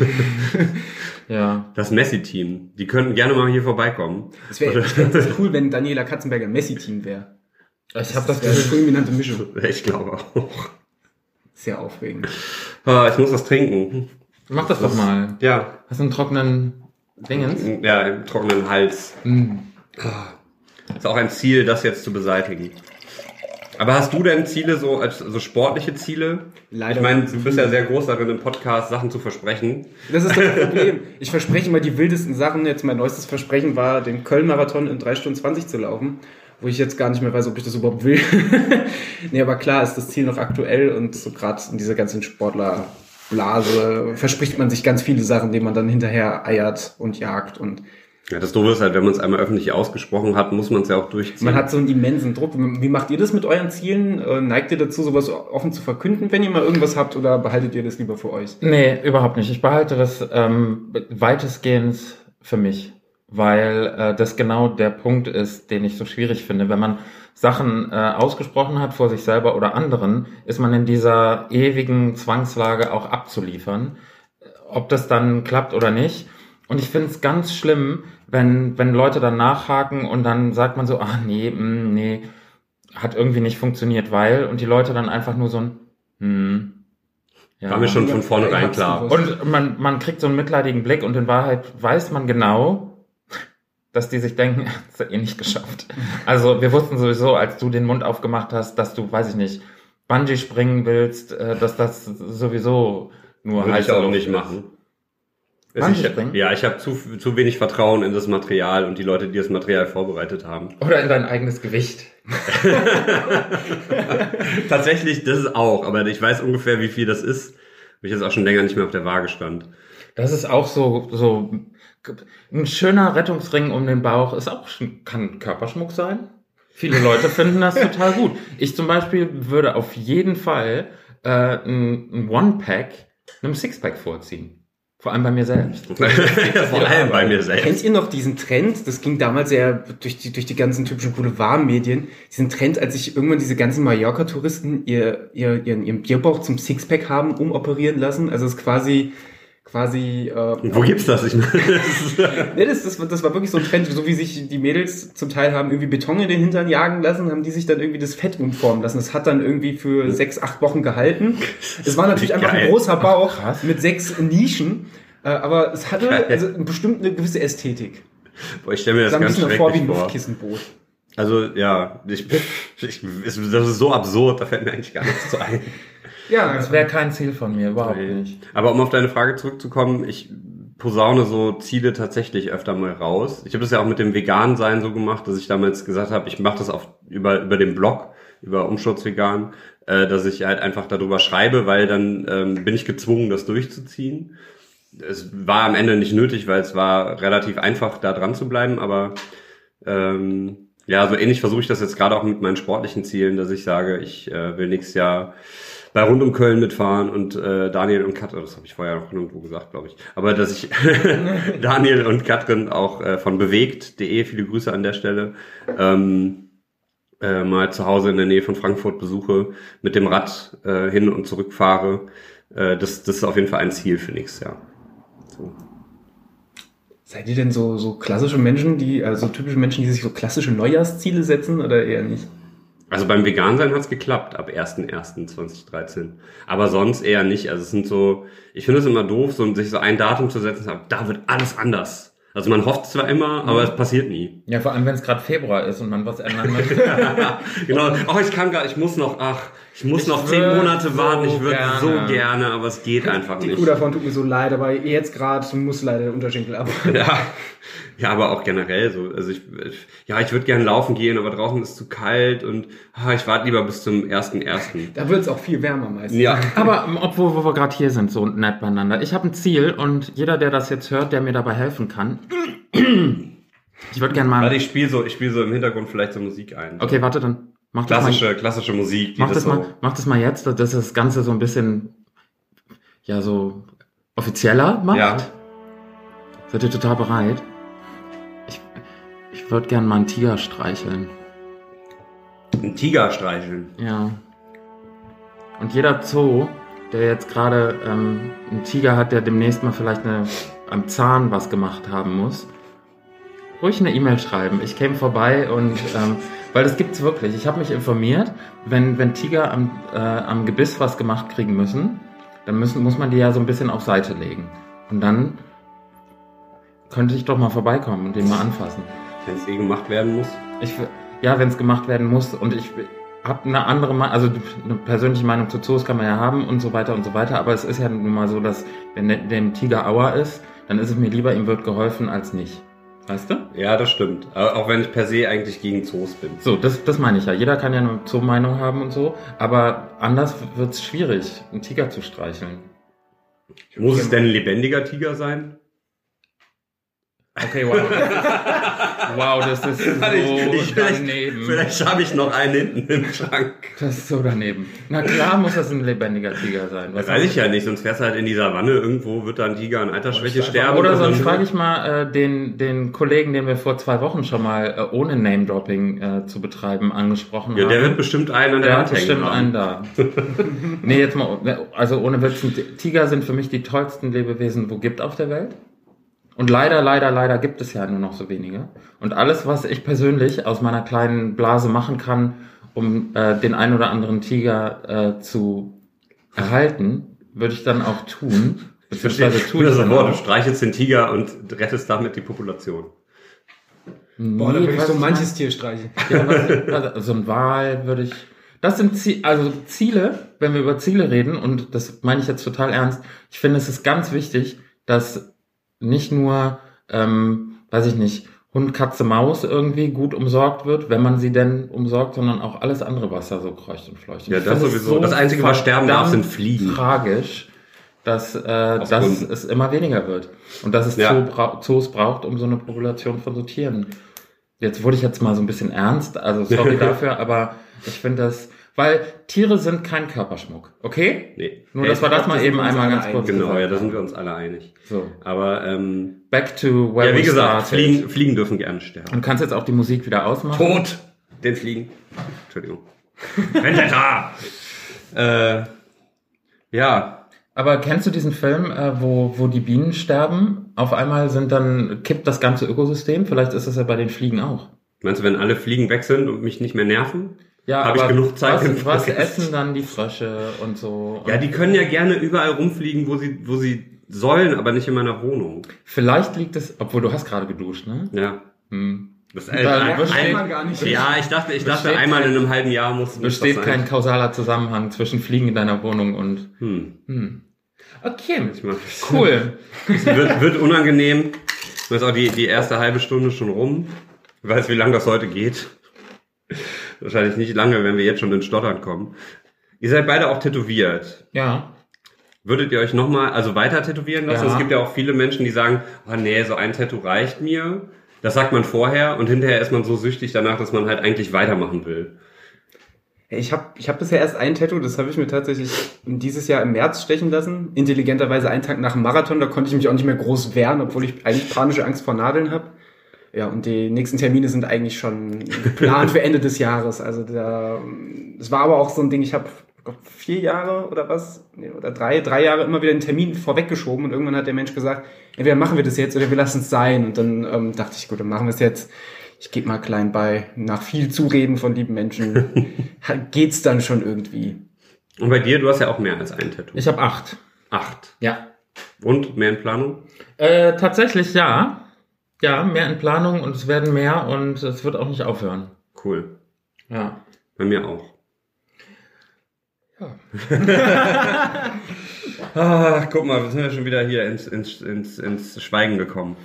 ja. Das Messi-Team, die könnten gerne mal hier vorbeikommen. Es wäre wär cool, wenn Daniela Katzenberger Messi-Team wäre. Ich habe das Das wäre eine fulminante Mischung. Ich glaube auch. Sehr aufregend. Ah, ich muss was trinken. mach das doch mal. Ja, Hast du einen trockenen Dingens? ja, im trockenen Hals. Mm. Ist auch ein Ziel, das jetzt zu beseitigen. Aber hast du denn Ziele so als so sportliche Ziele? Leider. Ich meine, du bist ja sehr groß darin im Podcast Sachen zu versprechen. Das ist das Problem. Ich verspreche immer die wildesten Sachen. Jetzt mein neuestes Versprechen war, den Köln-Marathon in 3 Stunden 20 zu laufen, wo ich jetzt gar nicht mehr weiß, ob ich das überhaupt will. nee, aber klar ist das Ziel noch aktuell und so gerade in dieser ganzen Sportlerblase verspricht man sich ganz viele Sachen, denen man dann hinterher eiert und jagt und Ja, das Doofe ist halt, wenn man es einmal öffentlich ausgesprochen hat, muss man es ja auch durchziehen. Man hat so einen immensen Druck. Wie macht ihr das mit euren Zielen? Äh, Neigt ihr dazu, sowas offen zu verkünden, wenn ihr mal irgendwas habt, oder behaltet ihr das lieber für euch? Nee, überhaupt nicht. Ich behalte das ähm, weitestgehend für mich, weil äh, das genau der Punkt ist, den ich so schwierig finde. Wenn man Sachen äh, ausgesprochen hat vor sich selber oder anderen, ist man in dieser ewigen Zwangslage auch abzuliefern. Ob das dann klappt oder nicht. Und ich finde es ganz schlimm, wenn, wenn Leute dann nachhaken und dann sagt man so, ach nee, mh, mm, nee, hat irgendwie nicht funktioniert, weil, und die Leute dann einfach nur so ein, hm, ja. War mir schon von vornherein klar. Und man, man kriegt so einen mitleidigen Blick und in Wahrheit weiß man genau, dass die sich denken, das hat eh nicht geschafft. Also wir wussten sowieso, als du den Mund aufgemacht hast, dass du, weiß ich nicht, Bungee springen willst, äh, dass das sowieso nur Würde ich auch nicht machen. Ich, ja, ich habe zu, zu wenig Vertrauen in das Material und die Leute, die das Material vorbereitet haben. Oder in dein eigenes Gewicht. Tatsächlich, das ist auch, aber ich weiß ungefähr, wie viel das ist, weil ich jetzt auch schon länger nicht mehr auf der Waage stand. Das ist auch so, so ein schöner Rettungsring um den Bauch ist auch kann Körperschmuck sein. Viele Leute finden das total gut. Ich zum Beispiel würde auf jeden Fall äh, ein, ein One-Pack einem Sixpack vorziehen. Vor allem bei mir selbst. Vor allem bei mir selbst. Kennt ihr noch diesen Trend? Das ging damals ja durch die, durch die ganzen typischen Boulevardmedien. Diesen Trend, als sich irgendwann diese ganzen Mallorca-Touristen ihr, ihr, ihren, ihren Bierbauch zum Sixpack haben umoperieren lassen. Also es ist quasi, quasi. Äh, Wo gibt's das? Ich meine, nee, das, das, das war wirklich so ein Trend, so wie sich die Mädels zum Teil haben irgendwie Beton in den Hintern jagen lassen, haben die sich dann irgendwie das Fett umformen lassen. Das hat dann irgendwie für sechs, acht Wochen gehalten. Es war natürlich einfach ein großer Bauch Ach, mit sechs Nischen, äh, aber es hatte also bestimmt eine gewisse Ästhetik. Boah, ich stelle mir das, das ganz schrecklich vor. wie ein Luftkissenboot. Also ja, ich, ich, das ist so absurd, da fällt mir eigentlich gar nichts zu ein. Ja, das wäre kein Ziel von mir, überhaupt nee. nicht. Aber um auf deine Frage zurückzukommen, ich posaune so Ziele tatsächlich öfter mal raus. Ich habe das ja auch mit dem veganen Sein so gemacht, dass ich damals gesagt habe, ich mache das auf, über, über den Blog, über Umschutz vegan, äh, dass ich halt einfach darüber schreibe, weil dann ähm, bin ich gezwungen, das durchzuziehen. Es war am Ende nicht nötig, weil es war relativ einfach, da dran zu bleiben, aber ähm, ja, so ähnlich versuche ich das jetzt gerade auch mit meinen sportlichen Zielen, dass ich sage, ich äh, will nächstes Jahr bei Rund um Köln mitfahren und äh, Daniel und Katrin, das habe ich vorher noch irgendwo gesagt, glaube ich, aber dass ich Daniel und Katrin auch äh, von bewegt.de, viele Grüße an der Stelle, ähm, äh, mal zu Hause in der Nähe von Frankfurt besuche, mit dem Rad äh, hin und zurück fahre. Äh, das, das ist auf jeden Fall ein Ziel für nächstes Jahr. So. Seid ihr denn so, so klassische Menschen, die, also typische Menschen, die sich so klassische Neujahrsziele setzen oder eher nicht? Also beim Vegan-Sein hat's geklappt ab 1.1.2013. Aber sonst eher nicht. Also es sind so, ich finde es immer doof, so sich so ein Datum zu setzen, da wird alles anders. Also man hofft zwar immer, aber es passiert nie. Ja, vor allem wenn es gerade Februar ist und man was ändern möchte. genau. Oh, ich kann gar, ich muss noch, ach, ich muss ich noch zehn Monate warten. ich würde so gerne, aber es geht einfach Die nicht. Die Kuh davon tut mir so leid, aber jetzt gerade muss leider der Unterschenkel ab. ja. ja, aber auch generell so. Also ich, ja, ich würde gerne laufen gehen, aber draußen ist zu kalt und ah, ich warte lieber bis zum ersten ersten. Da wird es auch viel wärmer meistens. Ja. Aber obwohl wo wir gerade hier sind, so nett beieinander. Ich habe ein Ziel und jeder, der das jetzt hört, der mir dabei helfen kann. Ich würde gerne mal. Warte, ich spiele so, ich spiele so im Hintergrund vielleicht so Musik ein. Okay, warte dann. Mach klassische, mal, klassische Musik. Mach das, das mal, mach das mal jetzt, dass das Ganze so ein bisschen, ja, so offizieller macht. Ja. Seid ihr total bereit? Ich, ich würde gern mal einen Tiger streicheln. Einen Tiger streicheln? Ja. Und jeder Zoo, der jetzt gerade ähm, einen Tiger hat, der demnächst mal vielleicht eine, am Zahn was gemacht haben muss, ruhig eine E-Mail schreiben. Ich käme vorbei und ähm, weil das gibt's wirklich. Ich habe mich informiert, wenn, wenn Tiger am, äh, am Gebiss was gemacht kriegen müssen, dann müssen, muss man die ja so ein bisschen auf Seite legen. Und dann könnte ich doch mal vorbeikommen und den mal anfassen. Wenn es eh gemacht werden muss? Ich, ja, wenn es gemacht werden muss. Und ich habe eine andere Meinung, also eine persönliche Meinung zu Zoos kann man ja haben und so weiter und so weiter. Aber es ist ja nun mal so, dass wenn dem Tiger Auer ist, dann ist es mir lieber, ihm wird geholfen als nicht. Weißt du? Ja, das stimmt. Auch wenn ich per se eigentlich gegen Zoos bin. So, das, das meine ich ja. Jeder kann ja eine Zoo-Meinung haben und so. Aber anders wird es schwierig, einen Tiger zu streicheln. Muss es denn ein lebendiger Tiger sein? Okay, wow. wow, das ist so ich, ich, vielleicht daneben. vielleicht habe ich noch einen hinten im Schrank. Das ist so daneben. Na klar muss das ein lebendiger Tiger sein. Was Weiß ich ja nicht, sonst fährst du halt in die Savanne, irgendwo wird da ein Tiger an Altersschwäche sterben. Oder und sonst frage ich mal äh, den, den Kollegen, den wir vor zwei Wochen schon mal äh, ohne Name-Dropping äh, zu betreiben angesprochen Ja, haben. der wird bestimmt einen an der, Der Hand hat hängen bestimmt einen da. nee, jetzt mal, also ohne Witz, Tiger sind für mich die tollsten Lebewesen, wo gibt auf der Welt. Und leider, leider, leider gibt es ja nur noch so wenige. Und alles, was ich persönlich aus meiner kleinen Blase machen kann, um äh, den ein oder anderen Tiger äh, zu erhalten, würde ich dann auch tun. Beziehungsweise tue ich das dann Wort, du streichelst den Tiger und rettest damit die Population. Boah, da Nee, würde ich so manches Tier streichen. Ja, was, was, so ein Wal würde ich. Das sind Ziele, also Ziele, wenn wir über Ziele reden, und das meine ich jetzt total ernst, ich finde, es ist ganz wichtig, dass nicht nur, ähm, weiß ich nicht, Hund, Katze, Maus irgendwie gut umsorgt wird, wenn man sie denn umsorgt, sondern auch alles andere, was da so kreucht und fleucht. Und Ja, das sowieso. Das Einzige, was sterben darf, sind Fliegen. Tragisch, dass, äh, dass Gründen. es immer weniger wird. Und dass es Ja. Zoo bra Zoos braucht, um so eine Population von so Tieren. Jetzt wurde ich jetzt mal so ein bisschen ernst, also sorry dafür, aber ich finde das, weil Tiere sind kein Körperschmuck, okay? Nee. Nur, dass wir das mal eben einmal ganz kurz Genau, gesagt ja, da sind wir uns alle einig. So, Aber ähm, back to where ja, wie gesagt. Fliegen, Fliegen dürfen gerne sterben. Und kannst jetzt auch die Musik wieder ausmachen? Tot! Den Fliegen. Entschuldigung. Vendetta! äh, ja, Aber kennst du diesen Film, äh, wo, wo die Bienen sterben? Auf einmal sind dann, kippt das ganze Ökosystem? Vielleicht ist das ja bei den Fliegen auch. meinst du, wenn alle Fliegen weg sind und mich nicht mehr nerven? Ja, Hab ich aber genug Zeit im was, was essen dann die Frösche und so? Ja, die können ja gerne überall rumfliegen, wo sie, wo sie sollen, aber nicht in meiner Wohnung. Vielleicht liegt es, obwohl du hast gerade geduscht, ne? Ja. Hm. Das Da ein, man gar nicht. Ja, ich dachte, ich dachte einmal kein- in einem halben Jahr muss muss Besteht das kein kausaler Zusammenhang zwischen Fliegen in deiner Wohnung und. Hm. Hm. Okay, cool. Es wird, wird unangenehm. Und ist auch die, die erste halbe Stunde schon rum. Ich weiß, wie lange das heute geht. Wahrscheinlich nicht lange, wenn wir jetzt schon ins Stottern kommen. Ihr seid beide auch tätowiert. Ja. Würdet ihr euch nochmal, also weiter tätowieren lassen? Ja. Es gibt ja auch viele Menschen, die sagen, oh nee, so ein Tattoo reicht mir. Das sagt man vorher und hinterher ist man so süchtig danach, dass man halt eigentlich weitermachen will. Ich habe ich hab bisher erst ein Tattoo, das habe ich mir tatsächlich dieses Jahr im März stechen lassen. Intelligenterweise einen Tag nach dem Marathon, da konnte ich mich auch nicht mehr groß wehren, obwohl ich eigentlich panische Angst vor Nadeln habe. Ja, und die nächsten Termine sind eigentlich schon geplant für Ende des Jahres. Also da, es war aber auch so ein Ding, ich habe vier Jahre oder was, nee, oder drei, drei Jahre immer wieder einen Termin vorweggeschoben und irgendwann hat der Mensch gesagt, entweder machen wir das jetzt oder wir lassen es sein. Und dann ähm, dachte ich, gut, dann machen wir es jetzt. Ich gebe mal klein bei. Nach viel Zureden von lieben Menschen geht's dann schon irgendwie. Und bei dir, du hast ja auch mehr als ein Tattoo. Ich habe acht. Acht. Ja. Und mehr in Planung? Äh, tatsächlich ja. Ja, mehr in Planung und es werden mehr und es wird auch nicht aufhören. Cool. Ja. Bei mir auch. Ja. Ah, guck mal, wir sind ja schon wieder hier ins, ins, ins, ins Schweigen gekommen.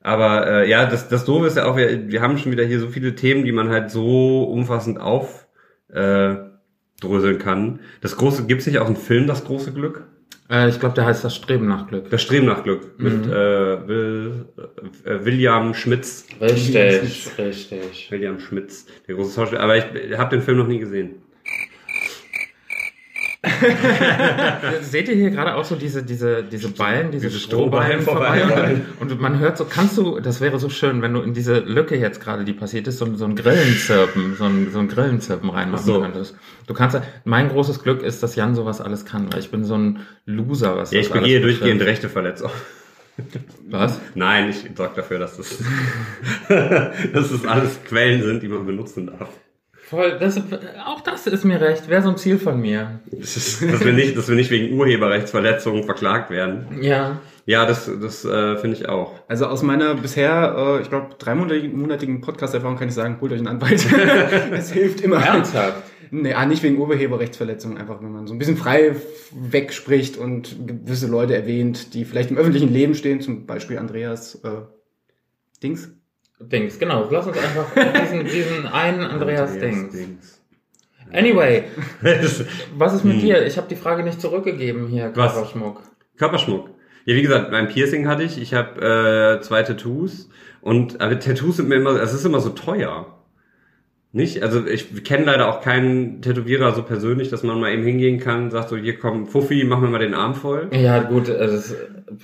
Aber äh, ja, das, das Doofe ist ja auch, wir, wir haben schon wieder hier so viele Themen, die man halt so umfassend aufdröseln äh, kann. Das große, gibt's nicht auch einen Film, das große Glück? Äh, ich glaube, der heißt das Streben nach Glück. Das Streben nach Glück mit äh, Will, äh, William Schmitz. Richtig, richtig. William Schmitz, der große Schauspieler. Aber ich habe den Film noch nie gesehen. Seht ihr hier gerade auch so diese, diese, diese Ballen, diese, Diese Strohballen Strohballen vorbei? Und, und man hört so, kannst du, das wäre so schön, wenn du in diese Lücke jetzt gerade, die passiert ist, so, so ein Grillenzirpen, so ein, so ein Grillenzirpen reinmachen Ach so. könntest. Du kannst, mein großes Glück ist, dass Jan sowas alles kann, weil ich bin so ein Loser, was Ja, ich begehe betrifft. durchgehend Rechteverletzung. Was? Nein, ich sorge dafür, dass das, dass das alles Quellen sind, die man benutzen darf. Voll, das, auch das ist mir recht, wäre so ein Ziel von mir. Das ist, dass, wir nicht, dass wir nicht wegen Urheberrechtsverletzungen verklagt werden. Ja. Ja, das, das äh, finde ich auch. Also aus meiner bisher, äh, ich glaube, dreimonatigen Podcast-Erfahrung kann ich sagen, holt euch einen Anwalt. es hilft immer. Ernsthaft? Nee, ah, nicht wegen Urheberrechtsverletzungen, einfach wenn man so ein bisschen frei wegspricht und gewisse Leute erwähnt, die vielleicht im öffentlichen Leben stehen, zum Beispiel Andreas äh, Dings. Dings, genau. Lass uns einfach diesen, diesen einen Andreas, Dings. Anyway, was ist mit dir? Ich habe die Frage nicht zurückgegeben hier, Was? Körperschmuck. Körperschmuck. Ja, wie gesagt, mein Piercing hatte ich. Ich habe äh, zwei Tattoos. Und aber Tattoos sind mir immer, es ist immer so teuer. Nicht? Also ich kenne leider auch keinen Tätowierer so persönlich, dass man mal eben hingehen kann, sagt so, hier komm, Fuffi, mach mir mal den Arm voll. Ja, gut, äh, das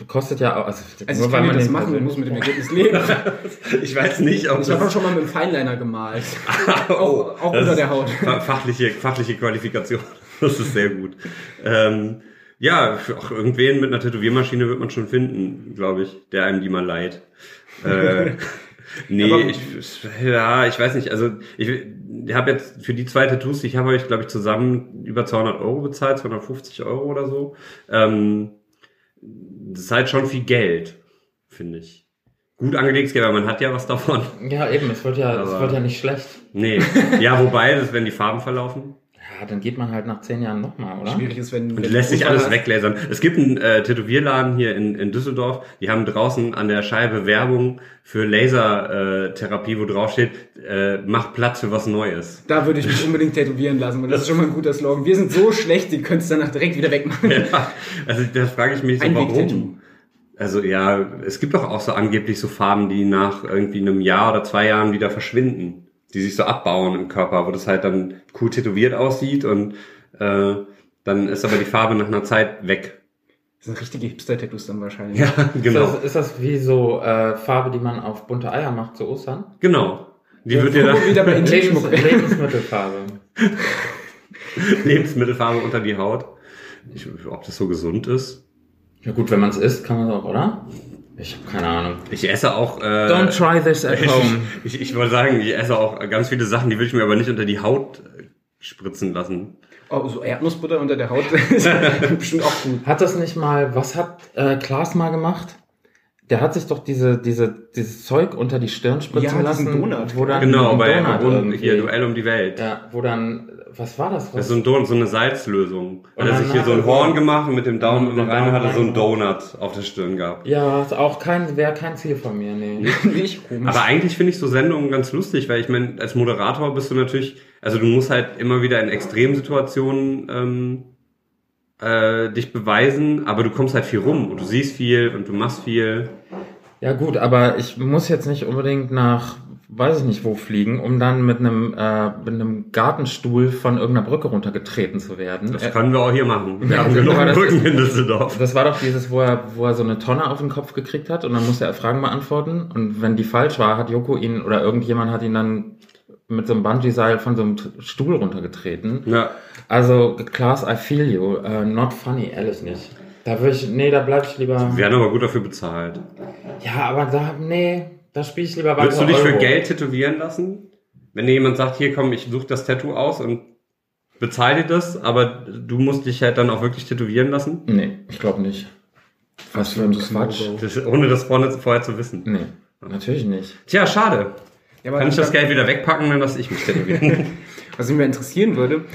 kostet ja auch. Also, Also ich kann mir das machen und muss mit dem Ergebnis leben. Ich weiß nicht, ob Ich habe auch schon mal mit dem Feinliner gemalt. Oh, auch auch unter der Haut. fa- Fachliche, fachliche Qualifikation. Das ist sehr gut. Ähm, ja, auch irgendwen mit einer Tätowiermaschine wird man schon finden, glaube ich, der einem die mal leiht. Äh, nee, Aber- ich, ja, ich weiß nicht. Also ich, ich habe jetzt für die zwei Tattoos, die ich habe, ich glaube ich zusammen über 200 Euro bezahlt, 250 Euro oder so. Ähm, das ist halt schon viel Geld, finde ich. Gut angelegtes Geld, aber man hat ja was davon. Ja, eben, es wird ja, es wird ja nicht schlecht. Nee. Ja, wobei, das wenn die Farben verlaufen. Ja, dann geht man halt nach zehn Jahren nochmal, oder? Schwierig ist, wenn... Und wenn lässt sich alles hast. weglasern. Es gibt einen äh, Tätowierladen hier in, in Düsseldorf, die haben draußen an der Scheibe Werbung für Lasertherapie, äh, Therapie, wo drauf steht, äh, mach Platz für was Neues. Da würde ich mich unbedingt tätowieren lassen, weil das ist schon mal ein guter Slogan. Wir sind so schlecht, die können es danach direkt wieder wegmachen. Ja, also das frage ich mich so, Einweg-Tattoo. warum? Also ja, es gibt doch auch so angeblich so Farben, die nach irgendwie einem Jahr oder zwei Jahren wieder verschwinden, die sich so abbauen im Körper, wo das halt dann cool tätowiert aussieht und äh, dann ist aber die Farbe nach einer Zeit weg. Das sind richtige Hipster-Tattoos dann wahrscheinlich. Ja, Ist, genau. das, ist das wie so äh, Farbe, die man auf bunte Eier macht zu Ostern? Genau. Die Ja, wird dir dann wieder bei Lebens, Lebensmittelfarbe. Lebensmittelfarbe unter die Haut. Ich, ob das so gesund ist? Ja gut, wenn man es isst, kann man es auch, oder? Ich habe keine Ahnung. Ich esse auch. Äh, Don't try this at home. Ich, ich, ich wollte sagen, ich esse auch ganz viele Sachen, die würde ich mir aber nicht unter die Haut äh, spritzen lassen. Oh, so Erdnussbutter unter der Haut ist bestimmt auch gut. Hat das nicht mal, was hat äh, Klaas mal gemacht? Der hat sich doch diese, diese, dieses Zeug unter die Stirn spritzen Ja, lassen. diesen Donut. Wo dann Genau, ein bei Donut hier Duell um die Welt. Ja, wo dann, was war das? Das Was? ist so, ein Don so eine Salzlösung. Und Hat er sich hier hat so ein Horn gemacht und mit dem Daumen immer rein und hatte so einen rein. Donut auf der Stirn gehabt. ja, ist auch kein, wäre kein Ziel von mir, nee. Nicht komisch. Aber eigentlich finde ich so Sendungen ganz lustig, weil ich meine, als Moderator bist du natürlich, also du musst halt immer wieder in Extremsituationen ähm, äh, dich beweisen, aber du kommst halt viel rum und du siehst viel und du machst viel. Ja gut, aber ich muss jetzt nicht unbedingt nach, weiß ich nicht wo fliegen, um dann mit einem, äh, mit einem Gartenstuhl von irgendeiner Brücke runtergetreten zu werden. Das können wir auch hier machen. Wir Ja, haben genug aber das Brücken in Düsseldorf. Das war doch dieses, wo er, wo er so eine Tonne auf den Kopf gekriegt hat und dann musste er Fragen beantworten. Und wenn die falsch war, hat Joko ihn oder irgendjemand hat ihn dann mit so einem Bungee-Seil von so einem Stuhl runtergetreten. Ja. Also, Klaas, I feel you. Uh, not funny, ehrlich nicht. Da würde ich, nee, da bleib ich lieber. Wir werden aber gut dafür bezahlt. Ja, aber da, nee, da spiele ich lieber Würdest du dich für Euro. Geld tätowieren lassen? Wenn dir jemand sagt, hier komm, ich suche das Tattoo aus und bezahl dir das, aber du musst dich halt dann auch wirklich tätowieren lassen? Nee, ich glaube nicht. Was für ein Quatsch. Das, ohne das vorne, vorher zu wissen. Nee, natürlich nicht. Tja, schade. Ja, aber Kann ich das Geld wieder wegpacken, dann lasse ich mich tätowieren. Was mich mal interessieren würde,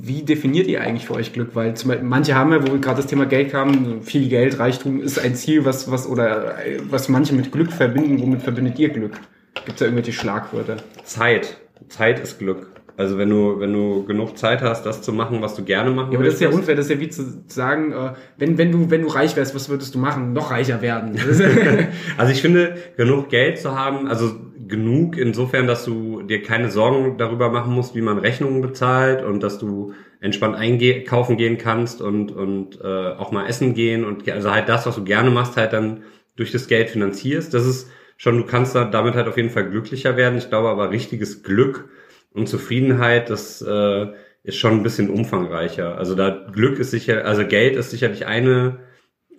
wie definiert ihr eigentlich für euch Glück? Weil zum Beispiel, manche haben ja, wo gerade das Thema Geld kam, viel Geld, Reichtum ist ein Ziel, was, was, oder was manche mit Glück verbinden. Womit verbindet ihr Glück? Gibt es da irgendwelche Schlagwörter? Zeit. Zeit ist Glück. Also wenn du, wenn du genug Zeit hast, das zu machen, was du gerne machen Ja, aber das ist ja unfair, das ist ja wie zu sagen, äh, wenn, wenn, du, wenn du reich wärst, was würdest du machen? Noch reicher werden. Also ich finde, genug Geld zu haben, also genug insofern, dass du dir keine Sorgen darüber machen musst, wie man Rechnungen bezahlt und dass du entspannt einkaufen gehen kannst und, und äh, auch mal essen gehen und also halt das, was du gerne machst, halt dann durch das Geld finanzierst. Das ist schon, du kannst da damit halt auf jeden Fall glücklicher werden. Ich glaube aber richtiges Glück und Zufriedenheit, das äh, ist schon ein bisschen umfangreicher. Also da Glück ist sicher, also Geld ist sicherlich eine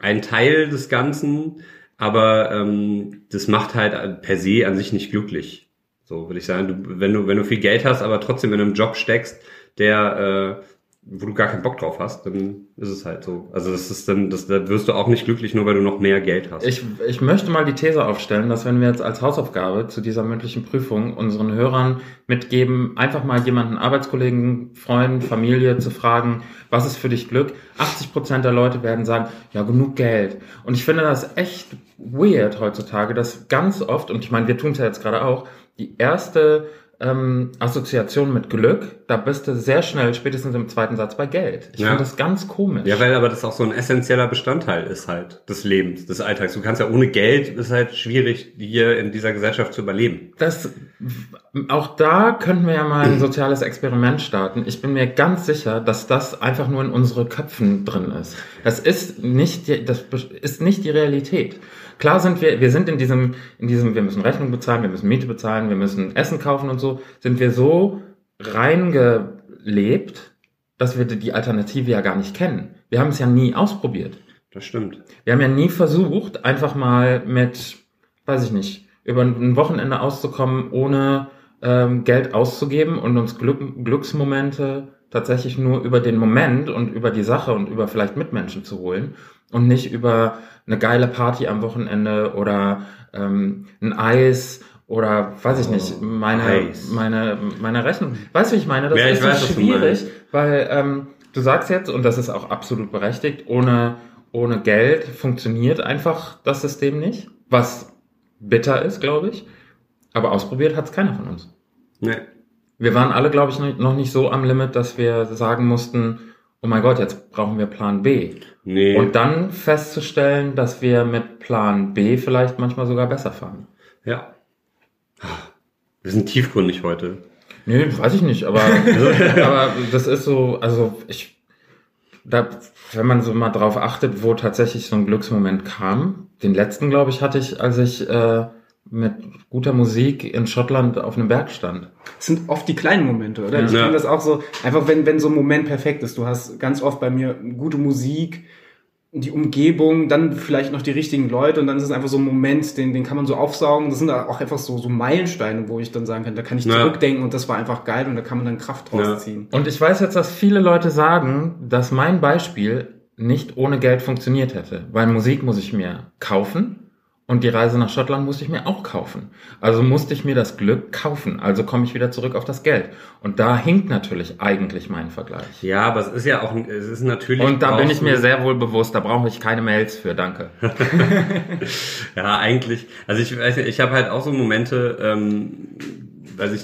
ein Teil des Ganzen, aber ähm, das macht halt per se an sich nicht glücklich. So würde ich sagen, du, wenn du wenn du viel Geld hast, aber trotzdem in einem Job steckst, der äh, wo du gar keinen Bock drauf hast, dann ist es halt so. Also das ist dann, das, da wirst du auch nicht glücklich, nur weil du noch mehr Geld hast. Ich, ich möchte mal die These aufstellen, dass wenn wir jetzt als Hausaufgabe zu dieser mündlichen Prüfung unseren Hörern mitgeben, einfach mal jemanden, Arbeitskollegen, Freund, Familie zu fragen, was ist für dich Glück? 80 Prozent der Leute werden sagen, ja, genug Geld. Und ich finde das echt weird heutzutage, dass ganz oft, und ich meine, wir tun es ja jetzt gerade auch, die erste ähm, Assoziation mit Glück, da bist du sehr schnell, spätestens im zweiten Satz, bei Geld. Ich Ja. finde das ganz komisch. Ja, weil aber das auch so ein essentieller Bestandteil ist halt des Lebens, des Alltags. Du kannst ja ohne Geld, ist halt schwierig, hier in dieser Gesellschaft zu überleben. Das, auch da könnten wir ja mal ein soziales Experiment starten. Ich bin mir ganz sicher, dass das einfach nur in unsere Köpfen drin ist. Das ist nicht, die, das ist nicht die Realität. Klar sind wir, wir sind in diesem, in diesem, wir müssen Rechnung bezahlen, wir müssen Miete bezahlen, wir müssen Essen kaufen und so, sind wir so reingelebt, dass wir die Alternative ja gar nicht kennen. Wir haben es ja nie ausprobiert. Das stimmt. Wir haben ja nie versucht, einfach mal mit, weiß ich nicht, über ein Wochenende auszukommen, ohne ähm, Geld auszugeben und uns Glück, Glücksmomente tatsächlich nur über den Moment und über die Sache und über vielleicht Mitmenschen zu holen und nicht über eine geile Party am Wochenende oder ähm, ein Eis oder weiß ich nicht, meine, Eis. meine, meine Rechnung. Weißt du, wie ich meine? Das Ja, ist so weiß, du schwierig, weil ähm, du sagst jetzt, und das ist auch absolut berechtigt, ohne, ohne Geld funktioniert einfach das System nicht, was bitter ist, glaube ich. Aber ausprobiert hat es keiner von uns. Nee. Wir waren alle, glaube ich, noch- nicht so am Limit, dass wir sagen mussten, oh mein Gott, jetzt brauchen wir Plan B. Nee. Und dann festzustellen, dass wir mit Plan B vielleicht manchmal sogar besser fahren. ja. Wir sind tiefgründig heute. Nee, weiß ich nicht, aber, aber das ist so, also ich, da, wenn man so mal drauf achtet, wo tatsächlich so ein Glücksmoment kam, den letzten, glaube ich, hatte ich, als ich äh, mit guter Musik in Schottland auf einem Berg stand. Es sind oft die kleinen Momente, oder? Ich Ja. kenne das auch so, einfach wenn, wenn so ein Moment perfekt ist. Du hast ganz oft bei mir gute Musik, die Umgebung, dann vielleicht noch die richtigen Leute und dann ist es einfach so ein Moment, den, den kann man so aufsaugen. Das sind auch einfach so, so Meilensteine, wo ich dann sagen kann, da kann ich Ja. zurückdenken und das war einfach geil und da kann man dann Kraft draus Ja. ziehen. Und ich weiß jetzt, dass viele Leute sagen, dass mein Beispiel nicht ohne Geld funktioniert hätte, weil Musik muss ich mir kaufen und die Reise nach Schottland musste ich mir auch kaufen. Also musste ich mir das Glück kaufen. Also komme ich wieder zurück auf das Geld. Und da hinkt natürlich eigentlich mein Vergleich. Ja, aber es ist ja auch, es ist natürlich. Und da bin ich mir sehr wohl bewusst, da brauche ich keine Mails für, danke. Ja, eigentlich. Also ich weiß nicht, ich habe halt auch so Momente, ähm, weiß ich,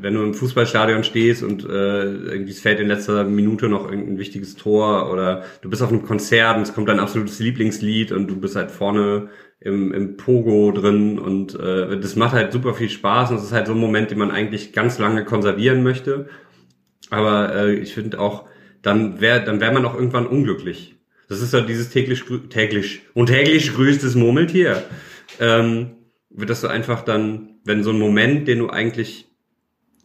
wenn du im Fußballstadion stehst und äh, irgendwie es fällt in letzter Minute noch irgendein wichtiges Tor oder du bist auf einem Konzert und es kommt dein absolutes Lieblingslied und du bist halt vorne im, im Pogo drin und äh, das macht halt super viel Spaß und es ist halt so ein Moment, den man eigentlich ganz lange konservieren möchte. Aber äh, ich finde auch, dann wäre dann wär man auch irgendwann unglücklich. Das ist ja dieses täglich, täglich und täglich grüßtes Murmeltier. Ähm, wird das so einfach dann, wenn so ein Moment, den du eigentlich,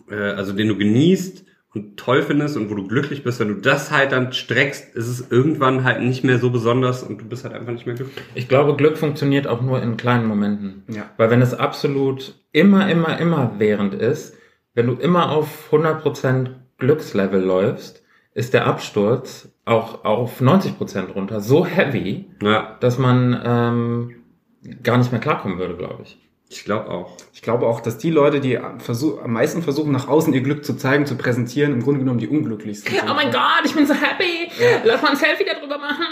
äh, also den du genießt und toll findest und wo du glücklich bist, wenn du das halt dann streckst, ist es irgendwann halt nicht mehr so besonders und du bist halt einfach nicht mehr glücklich. Ich glaube, Glück funktioniert auch nur in kleinen Momenten. Ja. Weil wenn es absolut immer, immer, immer während ist, wenn du immer auf 100% Glückslevel läufst, ist der Absturz auch auf 90% runter so heavy, Ja, dass man ähm, gar nicht mehr klarkommen würde, glaube ich. ich glaube auch. Ich glaube auch, dass die Leute, die versuch, am meisten versuchen, nach außen ihr Glück zu zeigen, zu präsentieren, im Grunde genommen die unglücklichsten sind. Oh mein Gott, ich bin so happy. Lass mal ein Selfie darüber machen.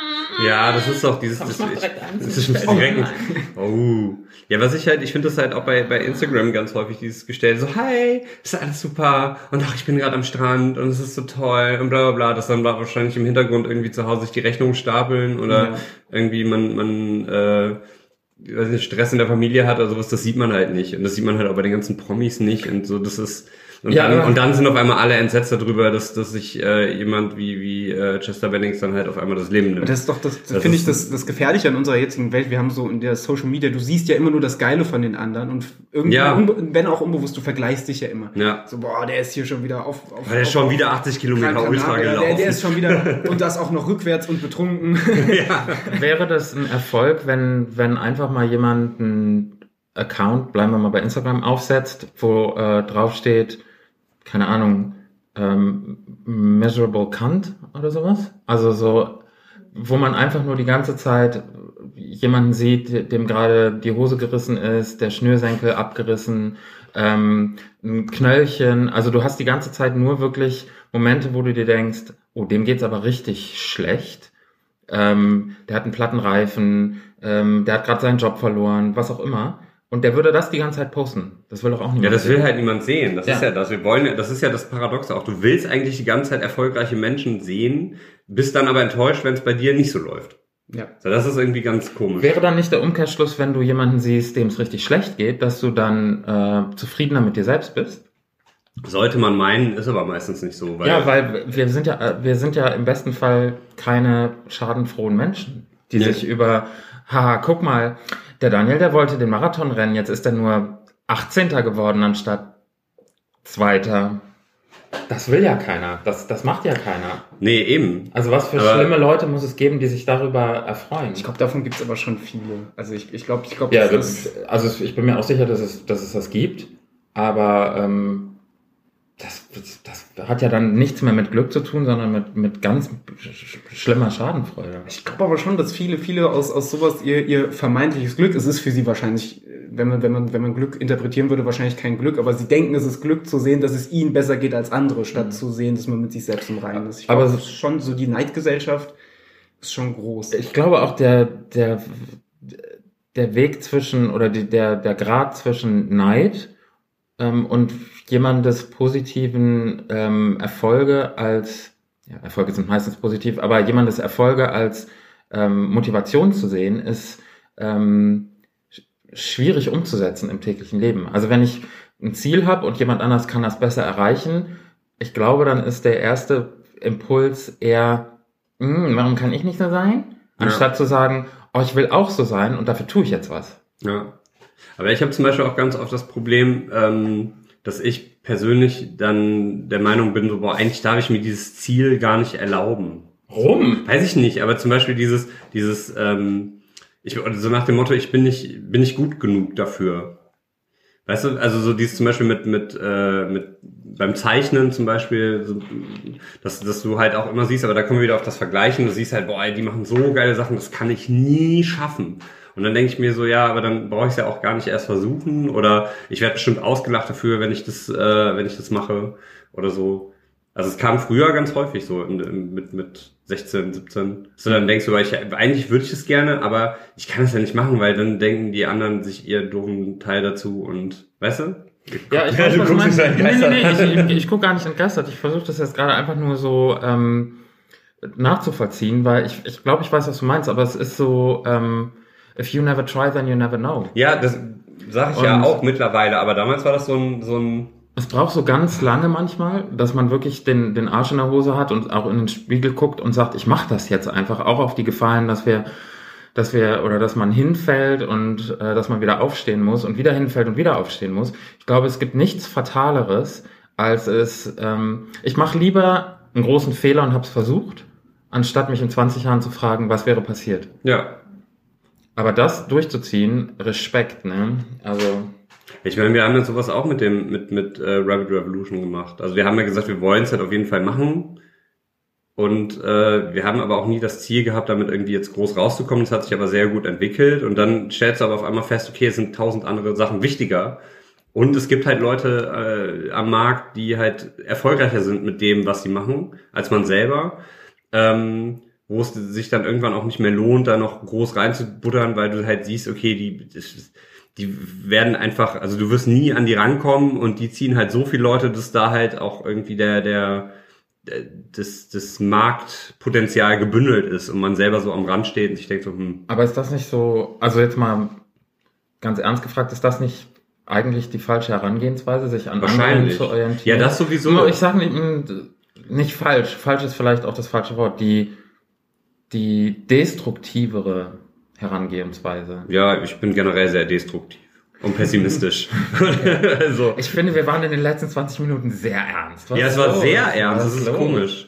Ja, das ist doch dieses. Komm, ich das, mach direkt eins. das ist direkt. Oh. Ja, was ich halt, ich finde das halt auch bei, bei Instagram ganz häufig dieses gestellt, so, hi, ist alles super und ach, ich bin gerade am Strand und es ist so toll und bla bla bla, dass dann wahrscheinlich im Hintergrund irgendwie zu Hause sich die Rechnungen stapeln oder Ja. irgendwie man, man, äh, ich weiß nicht, Stress in der Familie hat oder sowas, das sieht man halt nicht. Und das sieht man halt auch bei den ganzen Promis nicht. Und so, das ist. Und, Ja, dann, aber- und dann sind auf einmal alle entsetzt darüber, dass, dass sich äh, jemand wie, wie äh, Chester Bennings dann halt auf einmal das Leben nimmt. Und das ist doch das, Das finde ich das, das Gefährliche an unserer jetzigen Welt. Wir haben so in der Social Media, du siehst ja immer nur das Geile von den anderen und irgendwie, Ja. wenn auch unbewusst, du vergleichst dich ja immer. Ja. So, boah, der ist hier schon wieder auf. auf Weil der ist schon wieder 80 Kilometer Ultra gelaufen. Der, der ist schon wieder, und das auch noch rückwärts und betrunken. Wäre das ein Erfolg, wenn, wenn einfach mal jemand einen Account, bleiben wir mal bei Instagram, aufsetzt, wo äh, draufsteht, keine Ahnung, ähm, Measurable Cunt oder sowas? Also so, wo man einfach nur die ganze Zeit jemanden sieht, dem gerade die Hose gerissen ist, der Schnürsenkel abgerissen, ähm, ein Knöllchen. Also du hast die ganze Zeit nur wirklich Momente, wo du dir denkst, oh, dem geht's aber richtig schlecht. Ähm, der hat einen Plattenreifen, ähm, der hat gerade seinen Job verloren, was auch immer. Und der würde das die ganze Zeit posten. Das will doch auch niemand. Ja, das will sehen. halt niemand sehen. Das Ja. ist ja das. Wir wollen, das ist ja das Paradoxe auch. Du willst eigentlich die ganze Zeit erfolgreiche Menschen sehen, bist dann aber enttäuscht, wenn es bei dir nicht so läuft. Ja. So, das ist irgendwie ganz komisch. Wäre dann nicht der Umkehrschluss, wenn du jemanden siehst, dem es richtig schlecht geht, dass du dann äh, zufriedener mit dir selbst bist? Sollte man meinen, ist aber meistens nicht so. Weil ja, weil wir sind ja, äh, wir sind ja im besten Fall keine schadenfrohen Menschen, die Ja. sich über, haha, guck mal, der Daniel, der wollte den Marathon rennen, jetzt ist er nur 18. geworden anstatt Zweiter. Das will ja keiner. Das, das macht ja keiner. Nee, eben. Also was für Aber- schlimme Leute muss es geben, die sich darüber erfreuen? Ich glaube, davon gibt's aber schon viele. Also ich, ich glaube, ich glaube, Ja, das das, also ich bin mir auch sicher, dass es, dass es das gibt, aber ähm, das, das, das hat ja dann nichts mehr mit Glück zu tun, sondern mit, mit ganz sch- schlimmer Schadenfreude. Ich glaube aber schon, dass viele, viele aus, aus sowas ihr, ihr vermeintliches Glück, es ist für sie wahrscheinlich, wenn man, wenn man, wenn man Glück interpretieren würde, wahrscheinlich kein Glück, aber sie denken, es ist Glück zu sehen, dass es ihnen besser geht als andere, statt zu sehen, dass man mit sich selbst im Reinen ist. Ich Aber es- schon, so die Neidgesellschaft ist schon groß. Ich glaube auch der, der, der Weg zwischen oder die, der, der Grad zwischen Neid ähm, und jemandes positiven ähm, Erfolge als, ja, Erfolge sind meistens positiv, aber jemandes Erfolge als ähm, Motivation zu sehen, ist ähm, sch- schwierig umzusetzen im täglichen Leben. Also wenn ich ein Ziel habe und jemand anders kann das besser erreichen, ich glaube, dann ist der erste Impuls eher, "Hm, warum kann ich nicht so sein? Anstatt zu sagen, oh, ich will auch so sein und dafür tue ich jetzt was. Ja. Aber ich habe zum Beispiel auch ganz oft das Problem, ähm, dass ich persönlich dann der Meinung bin, so, boah, eigentlich darf ich mir dieses Ziel gar nicht erlauben. Rum? Weiß ich nicht, aber zum Beispiel dieses, dieses, ähm, ich, so nach dem Motto, ich bin nicht, bin nicht gut genug dafür. Weißt du, also so dieses zum Beispiel mit, mit, äh, mit beim Zeichnen zum Beispiel, so, dass, dass du halt auch immer siehst, aber da kommen wir wieder auf das Vergleichen, du siehst halt, boah, die machen so geile Sachen, das kann ich nie schaffen. Und dann denke ich mir so, ja, aber dann brauche ich es ja auch gar nicht erst versuchen oder ich werde bestimmt ausgelacht dafür, wenn ich das, äh, wenn ich das mache oder so. Also es kam früher ganz häufig so in, in, mit, mit 16, 17. So dann denkst du, weil ich, eigentlich würde ich es gerne, aber ich kann es ja nicht machen, weil dann denken die anderen sich ihr doofen Teil dazu und, weißt du? Ja, ich Ja, weiß, du was du guckst meinst. dich Nee, nee, entgeistert nee, ich, ich, ich gucke gar nicht entgeistert. Ich versuche das jetzt gerade einfach nur so ähm, nachzuvollziehen, weil ich, ich glaube, ich weiß, was du meinst, aber es ist so, ähm, if you never try, then you never know. Ja, das sage ich ja Und- auch mittlerweile, aber damals war das so ein, so ein, Es braucht so ganz lange manchmal, dass man wirklich den, den Arsch in der Hose hat und auch in den Spiegel guckt und sagt, ich mache das jetzt einfach, auch auf die Gefahren, dass wir, dass wir oder dass man hinfällt und äh, dass man wieder aufstehen muss und wieder hinfällt und wieder aufstehen muss. Ich glaube, es gibt nichts Fataleres, als es. Ähm, ich mache lieber einen großen Fehler und habe es versucht, anstatt mich in 20 Jahren zu fragen, was wäre passiert. ja. Aber das durchzuziehen, Respekt, ne? Also Ich meine, wir haben ja sowas auch mit dem, mit, mit äh, Rabbit Revolution gemacht. Also wir haben ja gesagt, wir wollen es halt auf jeden Fall machen. Und äh, wir haben aber auch nie das Ziel gehabt, damit irgendwie jetzt groß rauszukommen. Das hat sich aber sehr gut entwickelt. Und dann stellst du aber auf einmal fest, okay, es sind tausend andere Sachen wichtiger. Und es gibt halt Leute äh, am Markt, die halt erfolgreicher sind mit dem, was sie machen, als man selber. Ähm, wo es sich dann irgendwann auch nicht mehr lohnt, da noch groß reinzubuttern, weil du halt siehst, okay, die, die werden einfach, also du wirst nie an die rankommen und die ziehen halt so viele Leute, dass da halt auch irgendwie der, der, das, das Marktpotenzial gebündelt ist und man selber so am Rand steht und sich denkt so, hm, Aber ist das nicht so, also jetzt mal ganz ernst gefragt, ist das nicht eigentlich die falsche Herangehensweise, sich an anderen wahrscheinlich. zu orientieren? Ja, das sowieso. Ich sage nicht, mh, nicht falsch, falsch ist vielleicht auch das falsche Wort, die, die destruktivere Herangehensweise. Ja, ich bin generell sehr destruktiv und pessimistisch. also, Ich finde, wir waren in den letzten 20 Minuten sehr ernst. Was ja, es war los? sehr Was ernst, das ist los? komisch.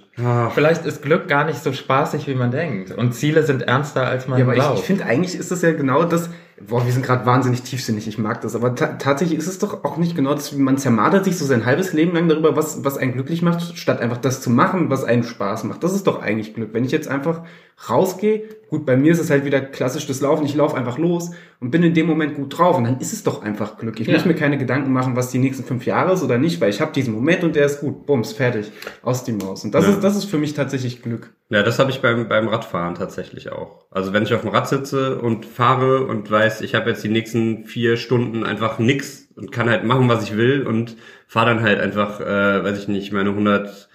Vielleicht ist Glück gar nicht so spaßig, wie man denkt. Und Ziele sind ernster, als man Ja, aber ich, glaubt. ich finde eigentlich ist das ja genau das, boah, wir sind gerade wahnsinnig tiefsinnig, ich mag das, aber ta tatsächlich ist es doch auch nicht genau das, man zermartert sich so sein halbes Leben lang darüber, was, was einen glücklich macht, statt einfach das zu machen, was einen Spaß macht. Das ist doch eigentlich Glück. Wenn ich jetzt einfach rausgehe, gut, bei mir ist es halt wieder klassisch das Laufen, ich laufe einfach los und bin in dem Moment gut drauf und dann ist es doch einfach Glück. Ich Ja. muss mir keine Gedanken machen, was die nächsten fünf Jahre ist oder nicht, weil ich habe diesen Moment und der ist gut, bums, fertig, aus die Maus. Und das, Ja. ist, das ist für mich tatsächlich Glück. Ja, das habe ich beim, beim Radfahren tatsächlich auch. Also wenn ich auf dem Rad sitze und fahre und weiß, ich habe jetzt die nächsten vier Stunden einfach nix und kann halt machen, was ich will und fahre dann halt einfach, äh, weiß ich nicht, meine 100,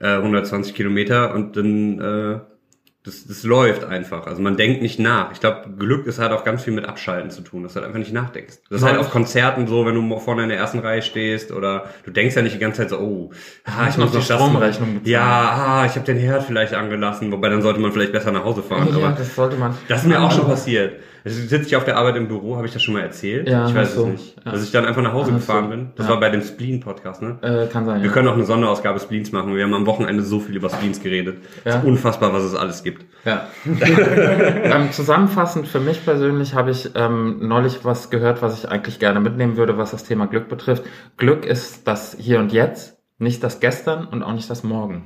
äh, 120 Kilometer und dann äh, das, das läuft einfach. Also man denkt nicht nach. Ich glaube, Glück ist halt auch ganz viel mit Abschalten zu tun, dass du halt einfach nicht nachdenkst. Das ist halt auf Konzerten so, wenn du vorne in der ersten Reihe stehst oder du denkst ja nicht die ganze Zeit so, oh, ah, ich muss noch noch die Stromrechnung bezahlen. Ja, ah, ich habe den Herd vielleicht angelassen, wobei dann sollte man vielleicht besser nach Hause fahren. Ja, aber das sollte man. das ist mir auch schon passiert. Also sitze ich auf der Arbeit im Büro, habe ich das schon mal erzählt? Ja, ich weiß du. es nicht. Ja. Dass ich dann einfach nach Hause Hast gefahren du. bin. Das Ja. war bei dem Spleen-Podcast, ne? Äh, kann sein. Wir ja. können auch eine Sonderausgabe Spleens machen. Wir haben am Wochenende so viel über Spleens geredet. Es Ja. ist unfassbar, was es alles gibt. Ja. ähm, zusammenfassend für mich persönlich habe ich ähm, neulich was gehört, was ich eigentlich gerne mitnehmen würde, was das Thema Glück betrifft. Glück ist das Hier und Jetzt, nicht das Gestern und auch nicht das Morgen.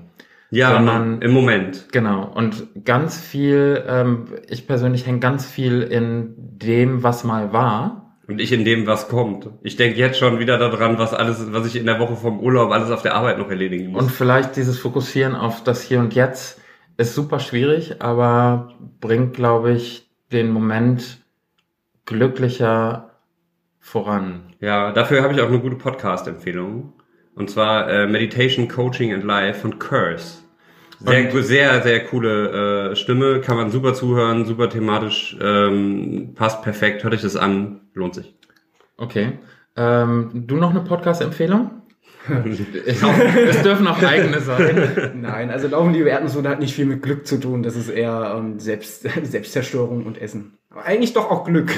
Ja, Sondern- im Moment. Genau. Und ganz viel, ähm, ich persönlich hänge ganz viel in dem, was mal war. Und ich in dem, was kommt. Ich denke jetzt schon wieder daran, was alles, was ich in der Woche vom Urlaub alles auf der Arbeit noch erledigen muss. Und vielleicht dieses Fokussieren auf das Hier und Jetzt ist super schwierig, aber bringt, glaube ich, den Moment glücklicher voran. Ja, dafür habe ich auch eine gute Podcast-Empfehlung. Und zwar äh, Meditation, Coaching and Life von Curse. Sehr, Und- sehr, sehr coole äh, Stimme, kann man super zuhören, super thematisch, ähm, passt perfekt, hört euch das an, lohnt sich. Okay. Ähm, du noch eine Podcast-Empfehlung? es dürfen auch eigene sein. Nein, also Laufen die Erdnusssohle hat nicht viel mit Glück zu tun. Das ist eher ähm, Selbst, Selbstzerstörung und Essen. Aber eigentlich doch auch Glück.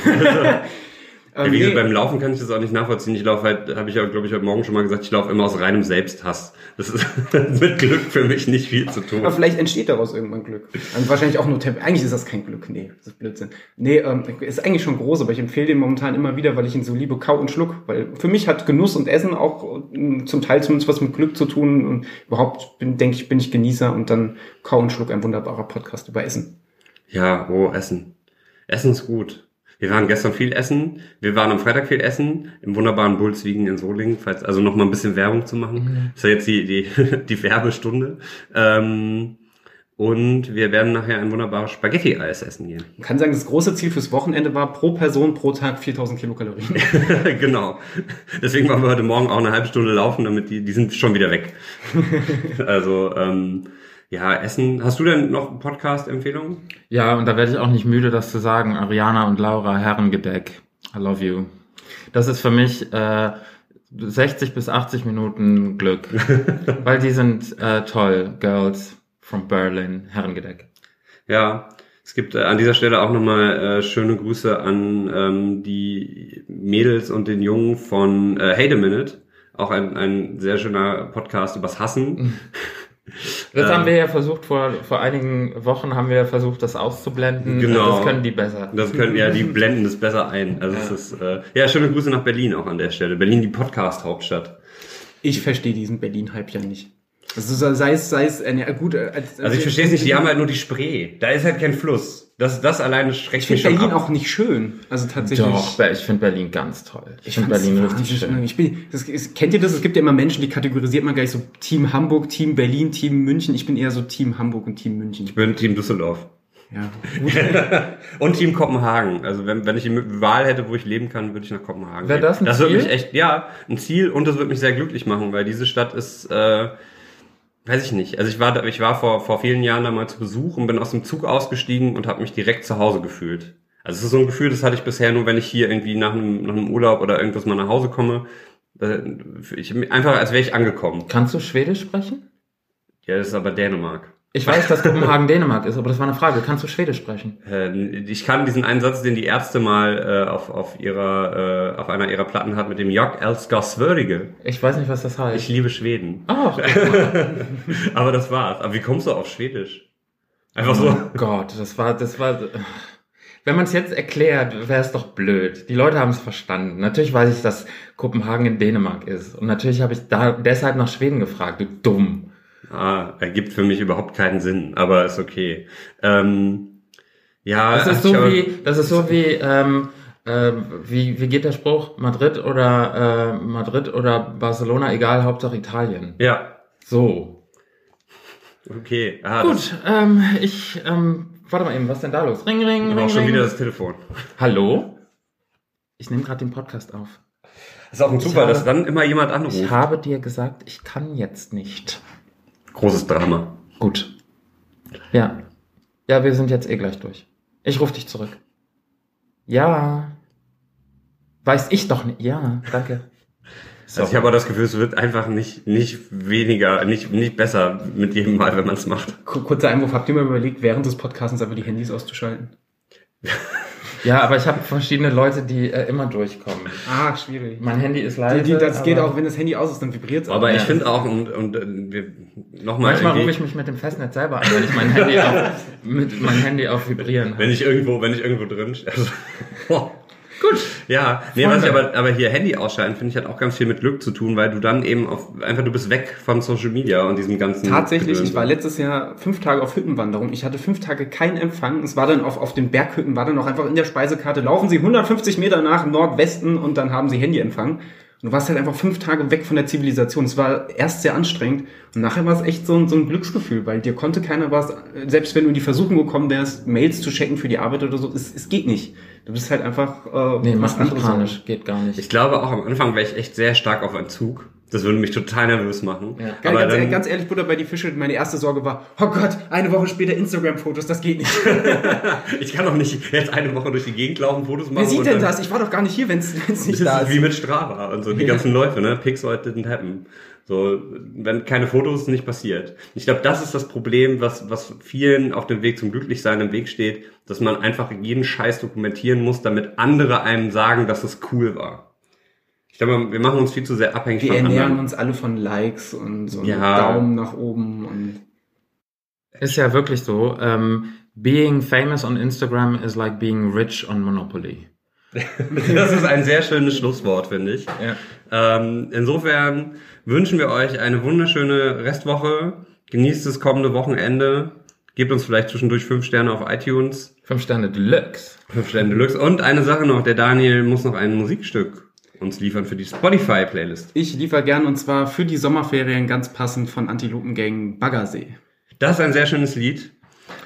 Ja, ähm, wie gesagt, nee, beim Laufen kann ich das auch nicht nachvollziehen. Ich laufe halt, habe ich ja, glaube ich, heute Morgen schon mal gesagt, ich laufe immer aus reinem Selbsthass. Das ist mit Glück für mich nicht viel zu tun. aber vielleicht entsteht daraus irgendwann Glück. Und wahrscheinlich auch nur Temp Eigentlich ist das kein Glück. Nee, das ist Blödsinn. Nee, ähm, ist eigentlich schon groß, aber ich empfehle den momentan immer wieder, weil ich ihn so liebe, kau und schluck. Weil für mich hat Genuss und Essen auch ähm, zum Teil zumindest was mit Glück zu tun. Und überhaupt bin, denke ich, bin ich Genießer und dann kau und schluck ein wunderbarer Podcast über Essen. Ja, oh, Essen. Essen ist gut. Wir waren gestern viel essen. Wir waren am Freitag viel essen. Im wunderbaren Bulzwiegen in Solingen. Falls, also noch mal ein bisschen Werbung zu machen. Das ist ja jetzt die, die, die Werbestunde. Ähm, und wir werden nachher ein wunderbares Spaghetti-Eis essen gehen. Man kann sagen, das große Ziel fürs Wochenende war pro Person pro Tag 4000 Kilokalorien. genau. Deswegen waren wir heute Morgen auch eine halbe Stunde laufen, damit die, die sind schon wieder weg. also, ähm, ja, Essen. Hast du denn noch Podcast-Empfehlungen? Ja, und da werde ich auch nicht müde, das zu sagen. Ariana und Laura Herrengedeck. I love you. Das ist für mich äh, 60 bis 80 Minuten Glück. Weil die sind äh, toll. Girls from Berlin. Herrengedeck. Ja, es gibt äh, an dieser Stelle auch nochmal äh, schöne Grüße an ähm, die Mädels und den Jungen von äh, Hate a Minute. Auch ein, ein sehr schöner Podcast übers Hassen. Das Ähm. haben wir ja versucht, vor, vor einigen Wochen haben wir versucht, das auszublenden. Genau. Das können die besser. Das können ja, die blenden das besser ein. Also es ist, äh, ja, schöne Grüße nach Berlin auch an der Stelle. Berlin, die Podcast-Hauptstadt. Ich verstehe diesen Berlin-Hype ja nicht. Also sei es, sei es, äh, ja, gut. äh, Als, Also ich verstehe es nicht, die haben halt nur die Spree. Da ist halt kein Fluss. Das, das alleine schreckt Ich mich finde schon Berlin ab. auch nicht schön. Also tatsächlich. Doch, ich finde Berlin ganz toll. Ich, finde fand's Berlin richtig schön. Ich bin, das, ist, kennt ihr das? Es gibt ja immer Menschen, die kategorisiert man gleich so Team Hamburg, Team Berlin, Team München. Ich bin eher so Team Hamburg und Team München. Ich bin Team Düsseldorf. Ja. Und Team Kopenhagen. Also wenn, wenn ich die Wahl hätte, wo ich leben kann, würde ich nach Kopenhagen Wäre gehen. das ein das würde Ziel? mich echt, ja, ein Ziel und das würde mich sehr glücklich machen, weil diese Stadt ist, äh, weiß ich nicht. Also ich war, ich war vor, vor vielen Jahren da mal zu Besuch und bin aus dem Zug ausgestiegen und habe mich direkt zu Hause gefühlt. Also es ist so ein Gefühl, das hatte ich bisher nur, wenn ich hier irgendwie nach einem, nach einem Urlaub oder irgendwas mal nach Hause komme. Äh, Ich, einfach als wäre ich angekommen. Kannst du Schwedisch sprechen? Ja, das ist aber Dänemark. Ich weiß, dass Kopenhagen Dänemark ist, aber das war eine Frage. Kannst du Schwedisch sprechen? Äh, Ich kann diesen einen Satz, den die Ärzte mal äh, auf, auf ihrer äh, auf einer ihrer Platten hat mit dem älskar Sverige. Ich weiß nicht, was das heißt. Ich liebe Schweden. Ach. Aber das war's. Aber wie kommst du auf Schwedisch? Einfach so. Oh Gott, das war, das war. Wenn man es jetzt erklärt, wäre es doch blöd. Die Leute haben es verstanden. Natürlich weiß ich, dass Kopenhagen in Dänemark ist. Und natürlich habe ich da deshalb nach Schweden gefragt. Du dumm. Ah, ergibt für mich überhaupt keinen Sinn, aber ist okay. Ähm, ja, Das ist so ich wie, das ist so wie, ähm, äh, wie, wie geht der Spruch? Madrid oder äh, Madrid oder Barcelona, egal, Hauptsache Italien. Ja, So. Okay. Ah, Gut, ähm, ich, ähm, warte mal eben, was ist denn da los? Ring, ring, ring, auch schon ring. wieder das Telefon. Hallo? Ich nehme gerade den Podcast auf. Das ist auch ein Zufall, dass dann immer jemand Ich anruft. habe dir gesagt, ich kann jetzt nicht. Großes Drama. Gut. Ja. Ja, wir sind jetzt eh gleich durch. Ich rufe dich zurück. Ja. Weiß ich doch nicht. Ja, danke. So. Also ich habe auch das Gefühl, es wird einfach nicht, nicht weniger, nicht, nicht besser mit jedem Mal, wenn man es macht. Ku- Kurzer Einwurf, habt ihr mal überlegt, während des Podcasts einfach die Handys auszuschalten? ja, aber ich habe verschiedene Leute, die äh, immer durchkommen. Ah, schwierig. Mein Handy ist leise. Die, die, das geht auch, wenn das Handy aus ist, dann vibriert es Aber ich Ja. finde auch, und, und äh, wir nochmal, Manchmal rufe ich mich mit dem Festnetz selber an, wenn ich mein Handy auf, mit mein Handy auf Vibrieren wenn ich irgendwo, wenn ich irgendwo drin. Also, Gut. ja, nee, Freunde. was ich aber, aber hier Handy ausschalten, finde ich hat auch ganz viel mit Glück zu tun, weil du dann eben auf, einfach du bist weg von Social Media und diesem ganzen. Tatsächlich, Gedöns. ich war letztes Jahr fünf Tage auf Hüttenwanderung. Ich hatte fünf Tage keinen Empfang. Es war dann auf, auf den Berghütten, war dann auch einfach in der Speisekarte, laufen Sie 150 Meter nach Nordwesten und dann haben Sie Handyempfang. Und du warst halt einfach fünf Tage weg von der Zivilisation. Es war erst sehr anstrengend und nachher war es echt so ein, so ein Glücksgefühl, weil dir konnte keiner was, selbst wenn du in die Versuchung gekommen wärst, Mails zu checken für die Arbeit oder so, es, es geht nicht. Du bist halt einfach äh, Nee, was mach mich anderes. panisch. Geht gar nicht. Ich glaube auch am Anfang wäre ich echt sehr stark auf Entzug. Das würde mich total nervös machen. Ja. Ganz, Aber ganz, dann, ganz ehrlich, Butter bei die Fische, meine erste Sorge war, oh Gott, eine Woche später Instagram-Fotos, das geht nicht. ich kann doch nicht jetzt eine Woche durch die Gegend laufen, Fotos machen. Wer sieht denn dann- das? Ich war doch gar nicht hier, wenn es Das nicht ist da ist. wie mit Strava und so, die Ja. ganzen Läufe, ne? Pixel didn't happen. So, wenn keine Fotos, nicht passiert. Ich glaube, das ist das Problem, was, was vielen auf dem Weg zum Glücklichsein im Weg steht, dass man einfach jeden Scheiß dokumentieren muss, damit andere einem sagen, dass es cool war. Ich glaube, wir machen uns viel zu sehr abhängig Wir von ernähren anderen. uns alle von Likes und so Ja. Daumen nach oben und Ist ja wirklich so. Ähm, being famous on Instagram is like being rich on Monopoly. Das ist ein sehr schönes Schlusswort, finde ich. Ja. Ähm, insofern wünschen wir euch eine wunderschöne Restwoche. Genießt das kommende Wochenende. Gebt uns vielleicht zwischendurch fünf Sterne auf iTunes. Fünf Sterne Deluxe. Fünf Sterne Deluxe. Und eine Sache noch, der Daniel muss noch ein Musikstück uns liefern für die Spotify-Playlist. ich liefere gern und zwar für die Sommerferien ganz passend von Antilopengang Baggersee. Das ist ein sehr schönes Lied.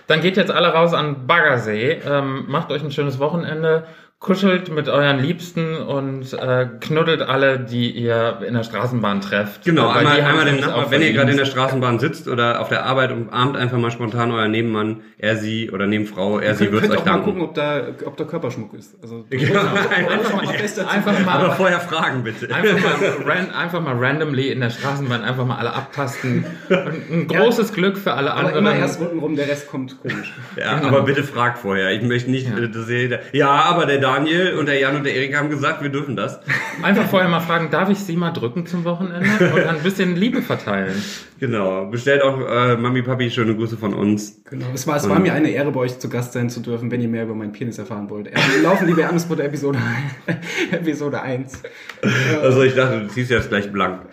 Dann geht jetzt alle raus an Baggersee. Ähm, macht euch ein schönes Wochenende. Kuschelt mit euren Liebsten und äh, knuddelt alle, die ihr in der Straßenbahn trefft. Genau, Weil einmal, einmal den Nachbar, wenn ihr gerade in der Straßenbahn sitzt oder auf der Arbeit umarmt einfach mal spontan euren Nebenmann, er sie oder Nebenfrau, er sie wird könnt euch auch mal danken. gucken, ob da, ob da Körperschmuck ist. Also, einfach mal, einfach mal, Aber vorher fragen bitte. Einfach mal, ran, einfach mal randomly in der Straßenbahn einfach mal alle abtasten. Und ein großes Glück für alle aber anderen. immer erst untenrum, der Rest kommt komisch. Ja, aber bitte fragt vorher. Ich möchte nicht, Ja. äh, dass ihr, ja, aber der Daniel und der Jan und der Erik haben gesagt, wir dürfen das. Einfach vorher mal fragen, darf ich Sie mal drücken zum Wochenende und ein bisschen Liebe verteilen. Genau. Bestellt auch äh, Mami, Papi schöne Grüße von uns. Genau, es war, es war mir eine Ehre, bei euch zu Gast sein zu dürfen, wenn ihr mehr über meinen Penis erfahren wollt. Äh, Laufen liebe Ernestbutter Episode, Episode 1. Also ich dachte, du ziehst jetzt gleich blank.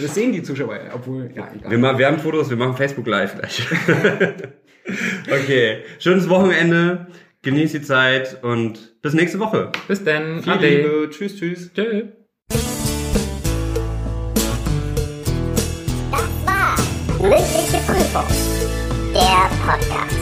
Das sehen die Zuschauer, obwohl, ja, egal. Wir, wir haben Fotos, wir machen Facebook Live gleich. okay. Schönes Wochenende. Genießt die Zeit und bis nächste Woche. Bis dann. Viel Ade. Liebe, tschüss, tschüss. Tschö. Mündliche Prüfung. Der Podcast.